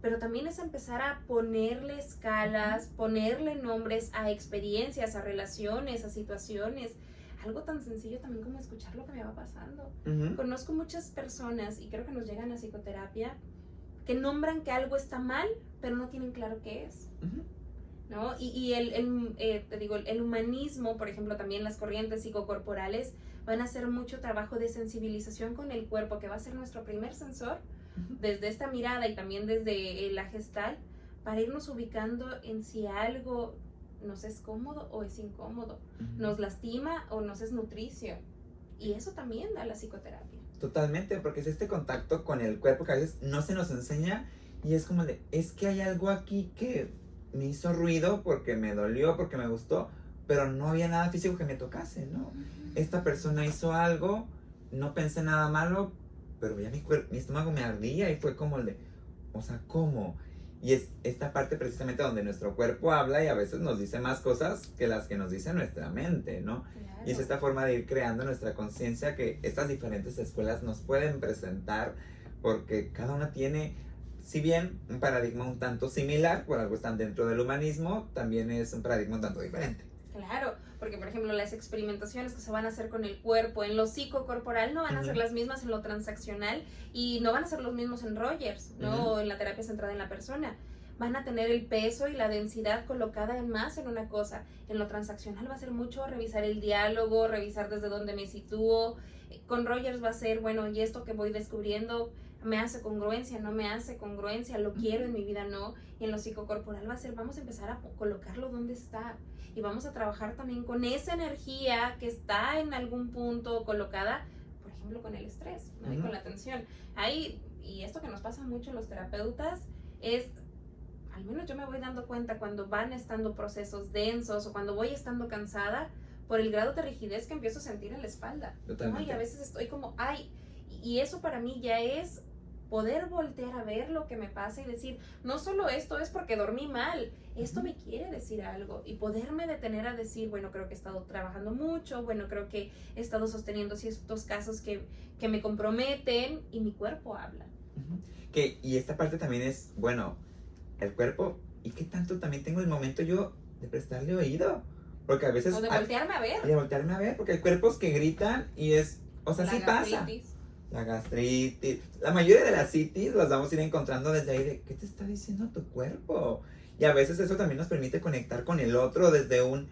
pero también es empezar a ponerle escalas, ponerle nombres a experiencias, a relaciones, a situaciones. Algo tan sencillo también como escuchar lo que me va pasando. Conozco muchas personas y creo que nos llegan a psicoterapia que nombran que algo está mal, pero no tienen claro qué es. ¿no? Y, el, eh, te digo, el humanismo, por ejemplo, también las corrientes psicocorporales van a hacer mucho trabajo de sensibilización con el cuerpo, que va a ser nuestro primer sensor, desde esta mirada y también desde la gestal, para irnos ubicando en si algo nos es cómodo o es incómodo, nos lastima o nos es nutricio. Y eso también da la psicoterapia. Totalmente, porque es este contacto con el cuerpo que a veces no se nos enseña y es como de, es que hay algo aquí que me hizo ruido porque me dolió, porque me gustó, pero no había nada físico que me tocase, ¿no? Esta persona hizo algo, no pensé nada malo, pero ya mi, mi estómago me ardía y fue como el de, o sea, ¿cómo? Y es esta parte precisamente donde nuestro cuerpo habla y a veces nos dice más cosas que las que nos dice nuestra mente, ¿no? Y es esta forma de ir creando nuestra conciencia que estas diferentes escuelas nos pueden presentar porque cada una tiene si bien un paradigma un tanto similar, por algo están dentro del humanismo, también es un paradigma un tanto diferente. Claro, porque por ejemplo las experimentaciones que se van a hacer con el cuerpo en lo psicocorporal no van a ser las mismas en lo transaccional y no van a ser los mismos en Rogers, ¿no? O en la terapia centrada en la persona. Van a tener el peso y la densidad colocada en más en una cosa. En lo transaccional va a ser mucho revisar el diálogo, revisar desde dónde me sitúo. Con Rogers va a ser, bueno, y esto que voy descubriendo, me hace congruencia, no me hace congruencia, lo quiero en mi vida, no. Y en lo psicocorporal va a ser, vamos a empezar a colocarlo donde está. Y vamos a trabajar también con esa energía que está en algún punto colocada, por ejemplo, con el estrés, y con la tensión. Ahí, y esto que nos pasa mucho los terapeutas, es al menos yo me voy dando cuenta cuando van estando procesos densos o cuando voy estando cansada por el grado de rigidez que empiezo a sentir en la espalda. Y a veces estoy como, ay, y eso para mí ya es poder voltear a ver lo que me pasa y decir, no solo esto es porque dormí mal, esto me quiere decir algo y poderme detener a decir, bueno, creo que he estado trabajando mucho, bueno, creo que he estado sosteniendo ciertos casos que, que me comprometen y mi cuerpo habla. Que, y esta parte también es, bueno, el cuerpo, ¿y qué tanto también tengo el momento yo de prestarle oído? Porque a veces... O de voltearme a ver. De voltearme a ver, porque hay cuerpos que gritan y es, o sea, sí pasa la gastritis. La mayoría de las citis las vamos a ir encontrando desde ahí de, ¿qué te está diciendo tu cuerpo? Y a veces eso también nos permite conectar con el otro desde un,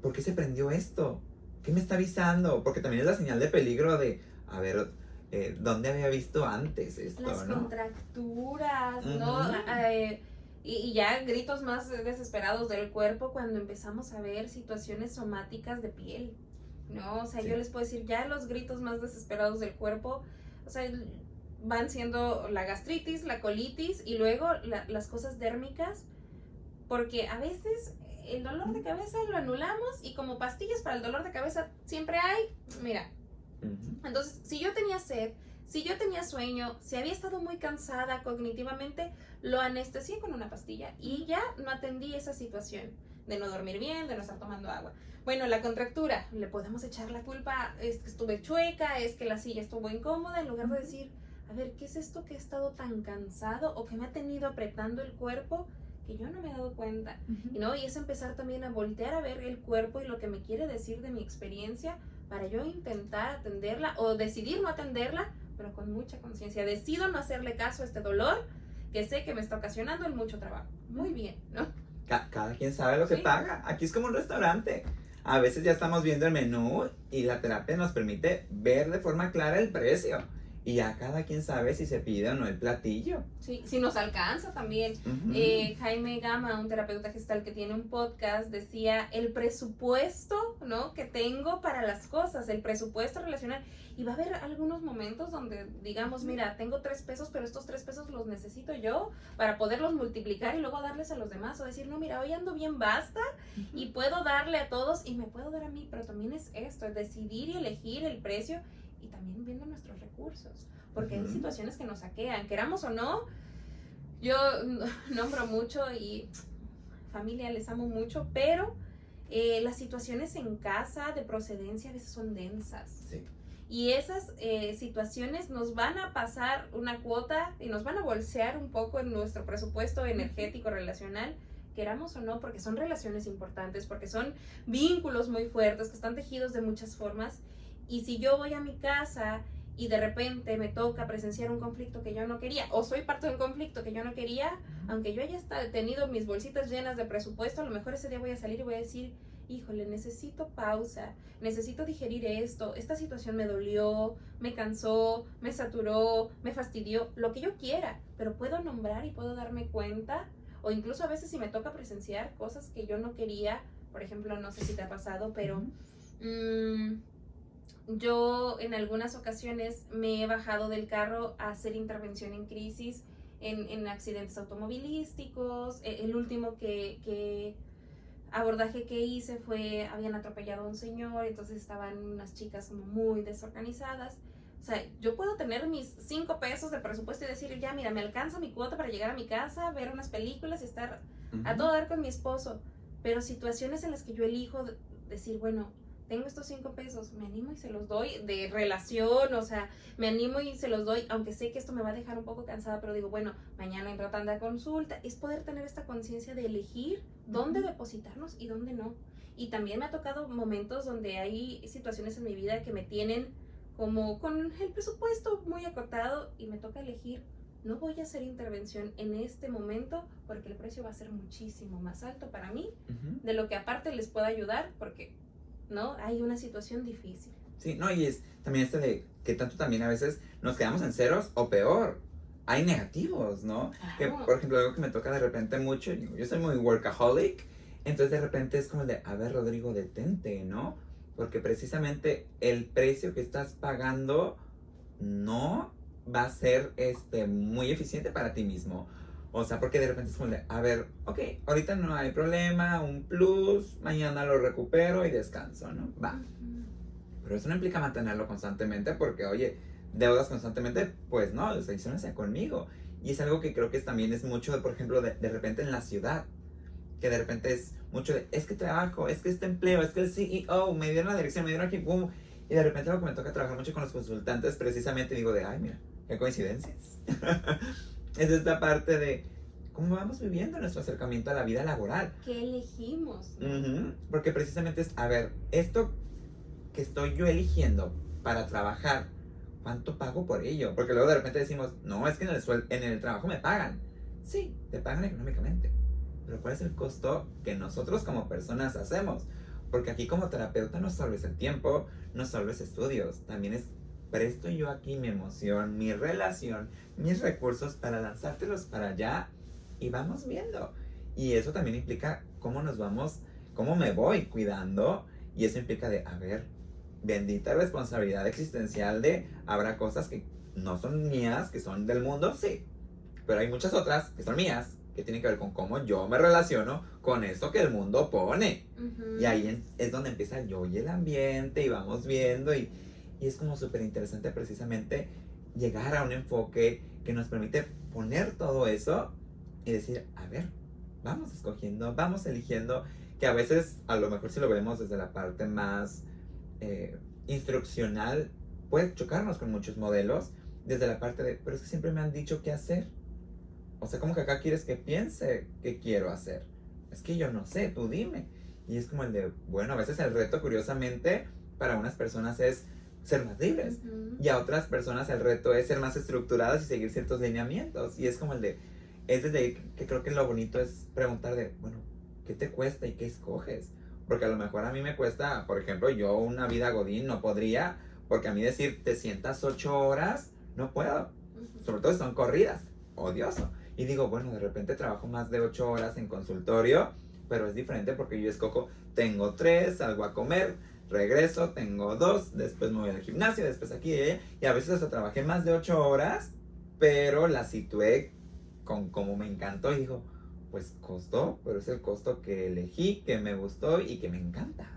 ¿por qué se prendió esto? ¿Qué me está avisando? Porque también es la señal de peligro de, a ver, eh, ¿dónde había visto antes esto? Las contracturas, ¿no? Eh, y, y, ya gritos más desesperados del cuerpo cuando empezamos a ver situaciones somáticas de piel. ¿No? O sea, yo les puedo decir, ya los gritos más desesperados del cuerpo, o sea, van siendo la gastritis, la colitis y luego las cosas dérmicas, porque a veces el dolor de cabeza lo anulamos y como pastillas para el dolor de cabeza siempre hay, mira. Entonces, si yo tenía sed, si yo tenía sueño, si había estado muy cansada cognitivamente, lo anestesié con una pastilla y ya no atendí esa situación de no dormir bien, de no estar tomando agua. Bueno, la contractura, le podemos echar la culpa, es que estuve chueca, es que la silla estuvo incómoda, en lugar de decir, a ver, ¿qué es esto que he estado tan cansado o que me ha tenido apretando el cuerpo que yo no me he dado cuenta? ¿no? Y es empezar también a voltear a ver el cuerpo y lo que me quiere decir de mi experiencia para yo intentar atenderla o decidir no atenderla, pero con mucha conciencia. Decido no hacerle caso a este dolor que sé que me está ocasionando el mucho trabajo. Muy bien, ¿no? cada quien sabe lo que paga. Aquí es como un restaurante. A veces ya estamos viendo el menú y la terapia nos permite ver de forma clara el precio. Y ya cada quien sabe si se pide o no el platillo. Sí, si nos alcanza también. Eh, Jaime Gama, un terapeuta gestal que tiene un podcast, decía el presupuesto, ¿no? Que tengo para las cosas, el presupuesto relacional. Y va a haber algunos momentos donde digamos, mira, tengo tres pesos, pero estos tres pesos los necesito yo para poderlos multiplicar y luego darles a los demás. O decir, no, mira, hoy ando bien, basta y puedo darle a todos y me puedo dar a mí, pero también es esto, es decidir y elegir el precio y también viendo nuestros recursos. Porque hay situaciones que nos saquean, queramos o no. Yo nombro mucho y familia les amo mucho, pero eh, las situaciones en casa de procedencia a veces son densas. Sí. Y esas eh, situaciones nos van a pasar una cuota y nos van a bolsear un poco en nuestro presupuesto energético relacional, queramos o no, porque son relaciones importantes, porque son vínculos muy fuertes que están tejidos de muchas formas. Y si yo voy a mi casa y de repente me toca presenciar un conflicto que yo no quería, o soy parte de un conflicto que yo no quería, aunque yo haya tenido mis bolsitas llenas de presupuesto, a lo mejor ese día voy a salir y voy a decir, híjole, necesito pausa, necesito digerir esto, esta situación me dolió, me cansó, me saturó, me fastidió, lo que yo quiera, pero puedo nombrar y puedo darme cuenta, o incluso a veces si me toca presenciar cosas que yo no quería, por ejemplo, no sé si te ha pasado, pero yo en algunas ocasiones me he bajado del carro a hacer intervención en crisis, en, en accidentes automovilísticos, e, el último que, que abordaje que hice fue, habían atropellado a un señor, entonces estaban unas chicas como muy desorganizadas. O sea, yo puedo tener mis cinco pesos de presupuesto y decir, ya, mira, me alcanza mi cuota para llegar a mi casa, ver unas películas y estar a todo dar con mi esposo. Pero situaciones en las que yo elijo decir, bueno, tengo estos cinco pesos, me animo y se los doy de relación, o sea, me animo y se los doy, aunque sé que esto me va a dejar un poco cansada, pero digo, bueno, mañana entro a consulta, es poder tener esta conciencia de elegir dónde depositarnos y dónde no. Y también me ha tocado momentos donde hay situaciones en mi vida que me tienen como con el presupuesto muy acotado y me toca elegir, no voy a hacer intervención en este momento porque el precio va a ser muchísimo más alto para mí de lo que aparte les pueda ayudar porque ¿no? Hay una situación difícil. Sí, no, y es también este de que tanto también a veces nos quedamos en ceros o peor. Hay negativos, ¿no? Que, por ejemplo, algo que me toca de repente mucho, yo soy muy workaholic, entonces de repente es como de, a ver, Rodrigo, detente, ¿no? Porque precisamente el precio que estás pagando no va a ser este, muy eficiente para ti mismo. O sea, porque de repente es como de, a ver, ok, ahorita no hay problema, un plus, mañana lo recupero y descanso, ¿no? Va. Pero eso no implica mantenerlo constantemente porque, oye, deudas constantemente, pues no, adicción sea conmigo. Y es algo que creo que también es mucho, por ejemplo, de, de repente en la ciudad, que de repente es mucho de, es que trabajo, es que este empleo, es que el CEO me dieron la dirección, me dieron aquí, boom. Y de repente lo que me toca trabajar mucho con los consultantes, precisamente digo de, ay, mira, qué coincidencias. es esta parte de cómo vamos viviendo nuestro acercamiento a la vida laboral. ¿Qué elegimos? Porque precisamente es, a ver, esto que estoy yo eligiendo para trabajar, ¿cuánto pago por ello? Porque luego de repente decimos, no, es que en el, en el trabajo me pagan. Sí, te pagan económicamente. Pero ¿cuál es el costo que nosotros como personas hacemos? Porque aquí como terapeuta no solo es el tiempo, no solo es estudios, también es presto yo aquí mi emoción, mi relación, mis recursos para lanzártelos para allá y vamos viendo. Y eso también implica cómo nos vamos, cómo me voy cuidando y eso implica de, a ver, bendita responsabilidad existencial de, habrá cosas que no son mías, que son del mundo, sí, pero hay muchas otras que son mías, que tienen que ver con cómo yo me relaciono con esto que el mundo pone. Y ahí es donde empieza yo y el ambiente y vamos viendo y, y es como súper interesante precisamente llegar a un enfoque que nos permite poner todo eso y decir, a ver, vamos escogiendo, vamos eligiendo, que a veces a lo mejor si lo vemos desde la parte más eh, instruccional, puede chocarnos con muchos modelos, desde la parte de, pero es que siempre me han dicho qué hacer. O sea, como que acá quieres que piense qué quiero hacer. Es que yo no sé, tú dime. Y es como el de, bueno, a veces el reto, curiosamente, para unas personas es ser más libres. Y a otras personas el reto es ser más estructuradas y seguir ciertos lineamientos. Y es como el de, es desde que creo que lo bonito es preguntar de, bueno, ¿qué te cuesta y qué escoges? Porque a lo mejor a mí me cuesta, por ejemplo, yo una vida godín no podría, porque a mí decir te sientas ocho horas, no puedo. Sobre todo si son corridas, odioso. Y digo, bueno, de repente trabajo más de ocho horas en consultorio, pero es diferente porque yo escojo, tengo tres, salgo a comer, regreso, tengo dos, después me voy al gimnasio, después aquí y, y a veces hasta trabajé más de ocho horas, pero la situé con como me encantó y dijo, pues costó, pero es el costo que elegí, que me gustó y que me encanta.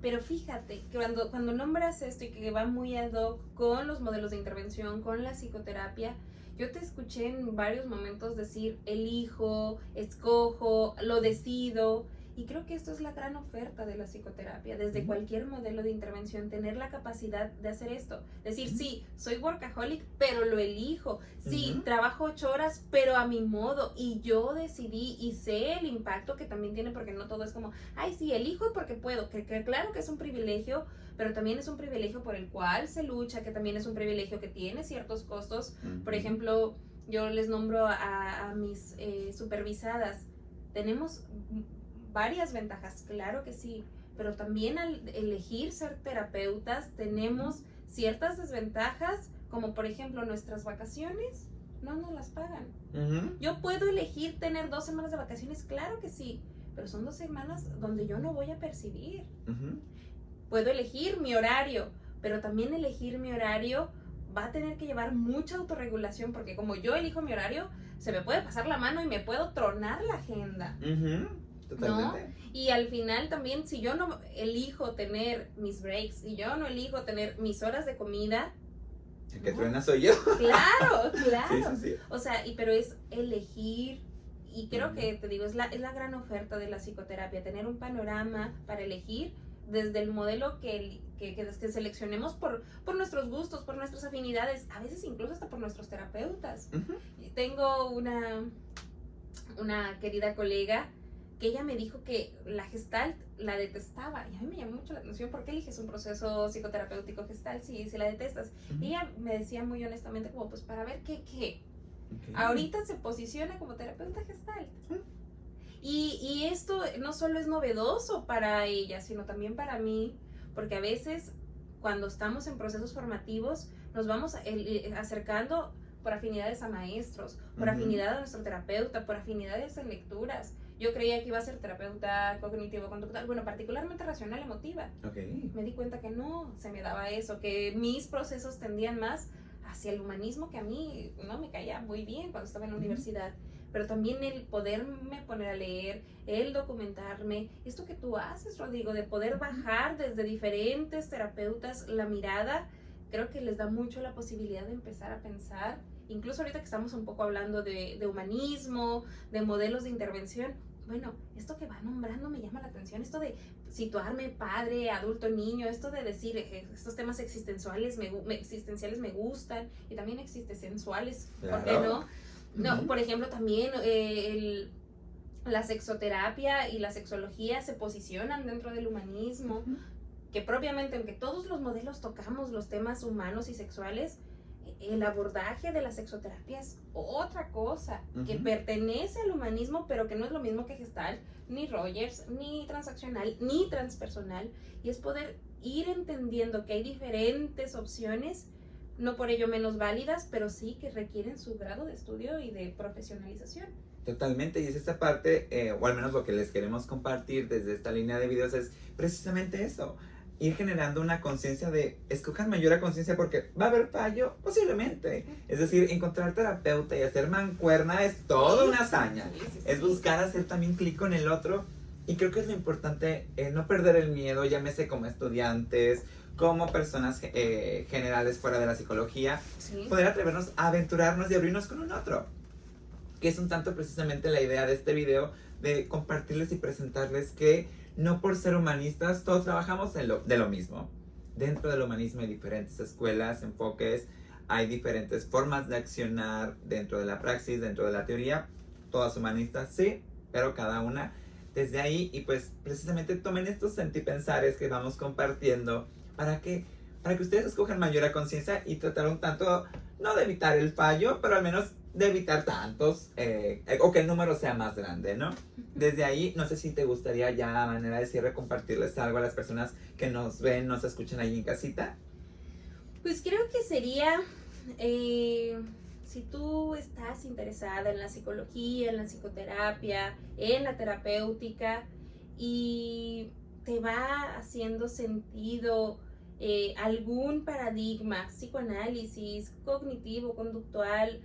Pero fíjate cuando, cuando nombras esto y que va muy ad hoc con los modelos de intervención, con la psicoterapia, yo te escuché en varios momentos decir elijo, escojo, lo decido. Y creo que esto es la gran oferta de la psicoterapia, desde cualquier modelo de intervención, tener la capacidad de hacer esto. Decir, sí, soy workaholic, pero lo elijo. Sí, trabajo ocho horas, pero a mi modo. Y yo decidí y sé el impacto que también tiene, porque no todo es como, ay, sí, elijo porque puedo. Que, claro que es un privilegio, pero también es un privilegio por el cual se lucha, que también es un privilegio que tiene ciertos costos. Por ejemplo, yo les nombro a, mis eh, supervisadas. Tenemos varias ventajas, claro que sí, pero también al elegir ser terapeutas tenemos ciertas desventajas, como por ejemplo nuestras vacaciones, no nos las pagan. Yo puedo elegir tener dos semanas de vacaciones, claro que sí, pero son dos semanas donde yo no voy a percibir. Puedo elegir mi horario, pero también elegir mi horario va a tener que llevar mucha autorregulación porque como yo elijo mi horario, se me puede pasar la mano y me puedo tronar la agenda. ¿No? Y al final también, si yo no elijo tener mis breaks, y yo no elijo tener mis horas de comida, el que truena soy yo. Claro, claro. O sea, y, pero es elegir, y creo que te digo, es la, es la gran oferta de la psicoterapia, tener un panorama para elegir desde el modelo que, que, que, seleccionemos por, por nuestros gustos, por nuestras afinidades, a veces incluso hasta por nuestros terapeutas. Tengo una, una querida colega que ella me dijo que la gestalt la detestaba. Y a mí me llamó mucho la atención, ¿por qué eliges un proceso psicoterapéutico gestalt si, si la detestas? Y ella me decía muy honestamente como, pues para ver qué, qué. Ahorita se posiciona como terapeuta gestalt. y, y, esto no solo es novedoso para ella, sino también para mí, porque a veces cuando estamos en procesos formativos nos vamos acercando por afinidades a maestros, por afinidad a nuestro terapeuta, por afinidades en lecturas. Yo creía que iba a ser terapeuta cognitivo-conductual, bueno, particularmente racional emotiva. Me di cuenta que no se me daba eso, que mis procesos tendían más hacia el humanismo que a mí no me caía muy bien cuando estaba en la universidad. Pero también el poderme poner a leer, el documentarme, esto que tú haces, Rodrigo, de poder bajar desde diferentes terapeutas la mirada creo que les da mucho la posibilidad de empezar a pensar, incluso ahorita que estamos un poco hablando de, de humanismo, de modelos de intervención, bueno, esto que va nombrando me llama la atención, esto de situarme padre, adulto, niño, esto de decir eh, estos temas existenciales me, existenciales me gustan y también existenciales, ¿por qué no? No, por ejemplo, también eh, el, la sexoterapia y la sexología se posicionan dentro del humanismo, que propiamente, aunque todos los modelos tocamos los temas humanos y sexuales, el abordaje de la sexoterapia es otra cosa que pertenece al humanismo, pero que no es lo mismo que Gestalt, ni Rogers, ni transaccional, ni transpersonal, y es poder ir entendiendo que hay diferentes opciones, no por ello menos válidas, pero sí que requieren su grado de estudio y de profesionalización. Totalmente, y es esta parte, eh, o al menos lo que les queremos compartir desde esta línea de videos es precisamente eso ir generando una conciencia de escojan mayor conciencia porque va a haber fallo, posiblemente. Es decir, encontrar terapeuta y hacer mancuerna es toda una hazaña. Es buscar hacer también clic con el otro. Y creo que es lo importante, eh, no perder el miedo, llámese como estudiantes, como personas eh, generales fuera de la psicología, poder atrevernos a aventurarnos y abrirnos con un otro. Que es un tanto precisamente la idea de este video, de compartirles y presentarles que no por ser humanistas, todos trabajamos en lo, de lo mismo. Dentro del humanismo hay diferentes escuelas, enfoques, hay diferentes formas de accionar dentro de la praxis, dentro de la teoría. Todas humanistas, sí, pero cada una desde ahí y pues precisamente tomen estos sentipensares que vamos compartiendo para que para que ustedes escojan mayor conciencia y tratar un tanto no de evitar el fallo, pero al menos de evitar tantos eh, o que el número sea más grande, ¿no? Desde ahí, no sé si te gustaría ya a manera de cierre compartirles algo a las personas que nos ven, nos escuchan ahí en casita. Pues creo que sería, eh, si tú estás interesada en la psicología, en la psicoterapia, en la terapéutica y te va haciendo sentido eh, algún paradigma, psicoanálisis, cognitivo, conductual,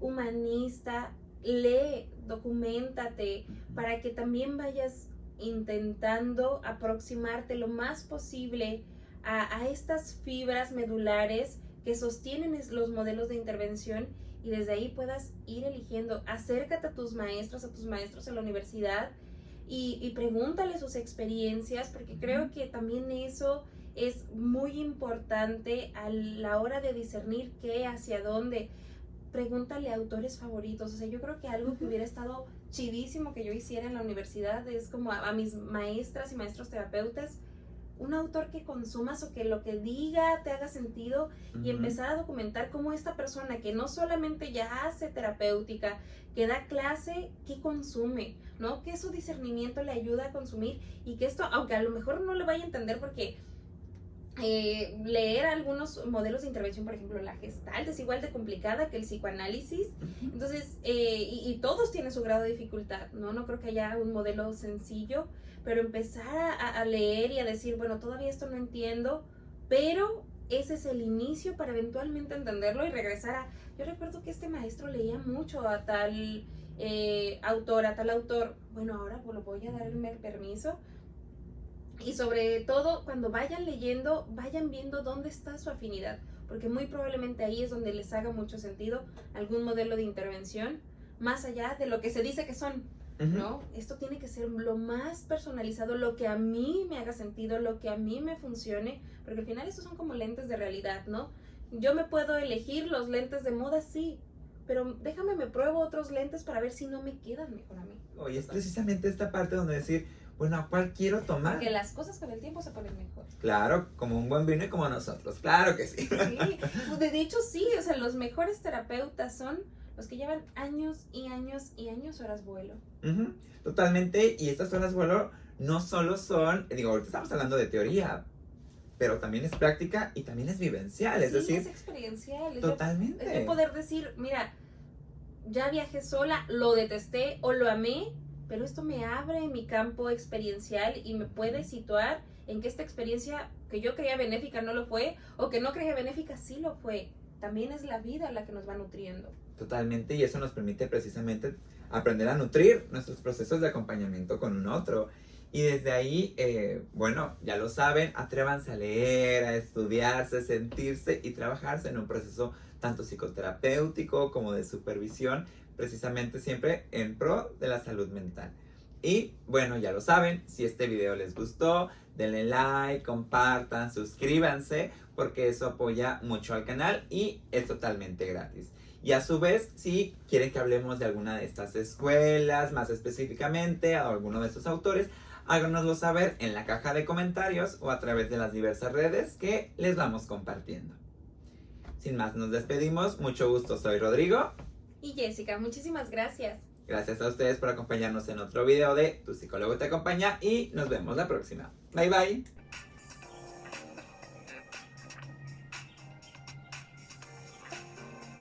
humanista, lee, documentate, para que también vayas intentando aproximarte lo más posible a, estas fibras medulares que sostienen los modelos de intervención y desde ahí puedas ir eligiendo. Acércate a tus maestros, a tus maestros en la universidad y, y pregúntale sus experiencias, porque creo que también eso es muy importante a la hora de discernir qué, hacia dónde pregúntale a autores favoritos. O sea, yo creo que algo que hubiera estado chidísimo que yo hiciera en la universidad es como a, mis maestras y maestros terapeutas, un autor que consumas o que lo que diga te haga sentido y empezar a documentar cómo esta persona que no solamente ya hace terapéutica, que da clase, que consume, ¿no? Que su discernimiento le ayuda a consumir y que esto, aunque a lo mejor no le vaya a entender porque eh, leer algunos modelos de intervención, por ejemplo, la gestalt es igual de complicada que el psicoanálisis. Entonces, eh, y, todos tienen su grado de dificultad, ¿no? No creo que haya un modelo sencillo, pero empezar a, leer y a decir, bueno, todavía esto no entiendo, pero ese es el inicio para eventualmente entenderlo y regresar a... Yo recuerdo que este maestro leía mucho a tal eh, autor, a tal autor. Bueno, ahora pues, lo voy a dar el permiso y sobre todo, cuando vayan leyendo, vayan viendo dónde está su afinidad, porque muy probablemente ahí es donde les haga mucho sentido algún modelo de intervención, más allá de lo que se dice que son, ¿no? Esto tiene que ser lo más personalizado, lo que a mí me haga sentido, lo que a mí me funcione, porque al final estos son como lentes de realidad, ¿no? Yo me puedo elegir los lentes de moda, sí, pero déjame me pruebo otros lentes para ver si no me quedan mejor a mí. Oye, es precisamente esta parte donde decir, bueno, ¿a cuál quiero tomar? Porque las cosas con el tiempo se ponen mejor. Claro, como un buen vino y como nosotros, claro que sí. Sí, pues, de hecho sí, o sea, los mejores terapeutas son los que llevan años y años y años horas vuelo. Totalmente, y estas horas vuelo no solo son, digo, ahorita estamos hablando de teoría, pero también es práctica y también es vivencial, es decir... es experiencial. Totalmente. Es de poder decir, mira, ya viajé sola, lo detesté o lo amé, pero esto me abre mi campo experiencial y me puede situar en que esta experiencia que yo creía benéfica no lo fue o que no creía benéfica sí lo fue. También es la vida la que nos va nutriendo. Totalmente, y eso nos permite precisamente aprender a nutrir nuestros procesos de acompañamiento con un otro. Y desde ahí, eh, bueno, ya lo saben, atrévanse a leer, a estudiarse, sentirse y trabajarse en un proceso tanto psicoterapéutico como de supervisión, precisamente siempre en pro de la salud mental. Y bueno, ya lo saben, si este video les gustó, denle like, compartan, suscríbanse, porque eso apoya mucho al canal y es totalmente gratis. Y a su vez, si quieren que hablemos de alguna de estas escuelas, más específicamente, o alguno de estos autores, háganoslo saber en la caja de comentarios o a través de las diversas redes que les vamos compartiendo. Sin más, nos despedimos. Mucho gusto, soy Rodrigo. Y Jessica, muchísimas gracias. Gracias a ustedes por acompañarnos en otro video de Tu psicólogo te acompaña y nos vemos la próxima. Bye bye.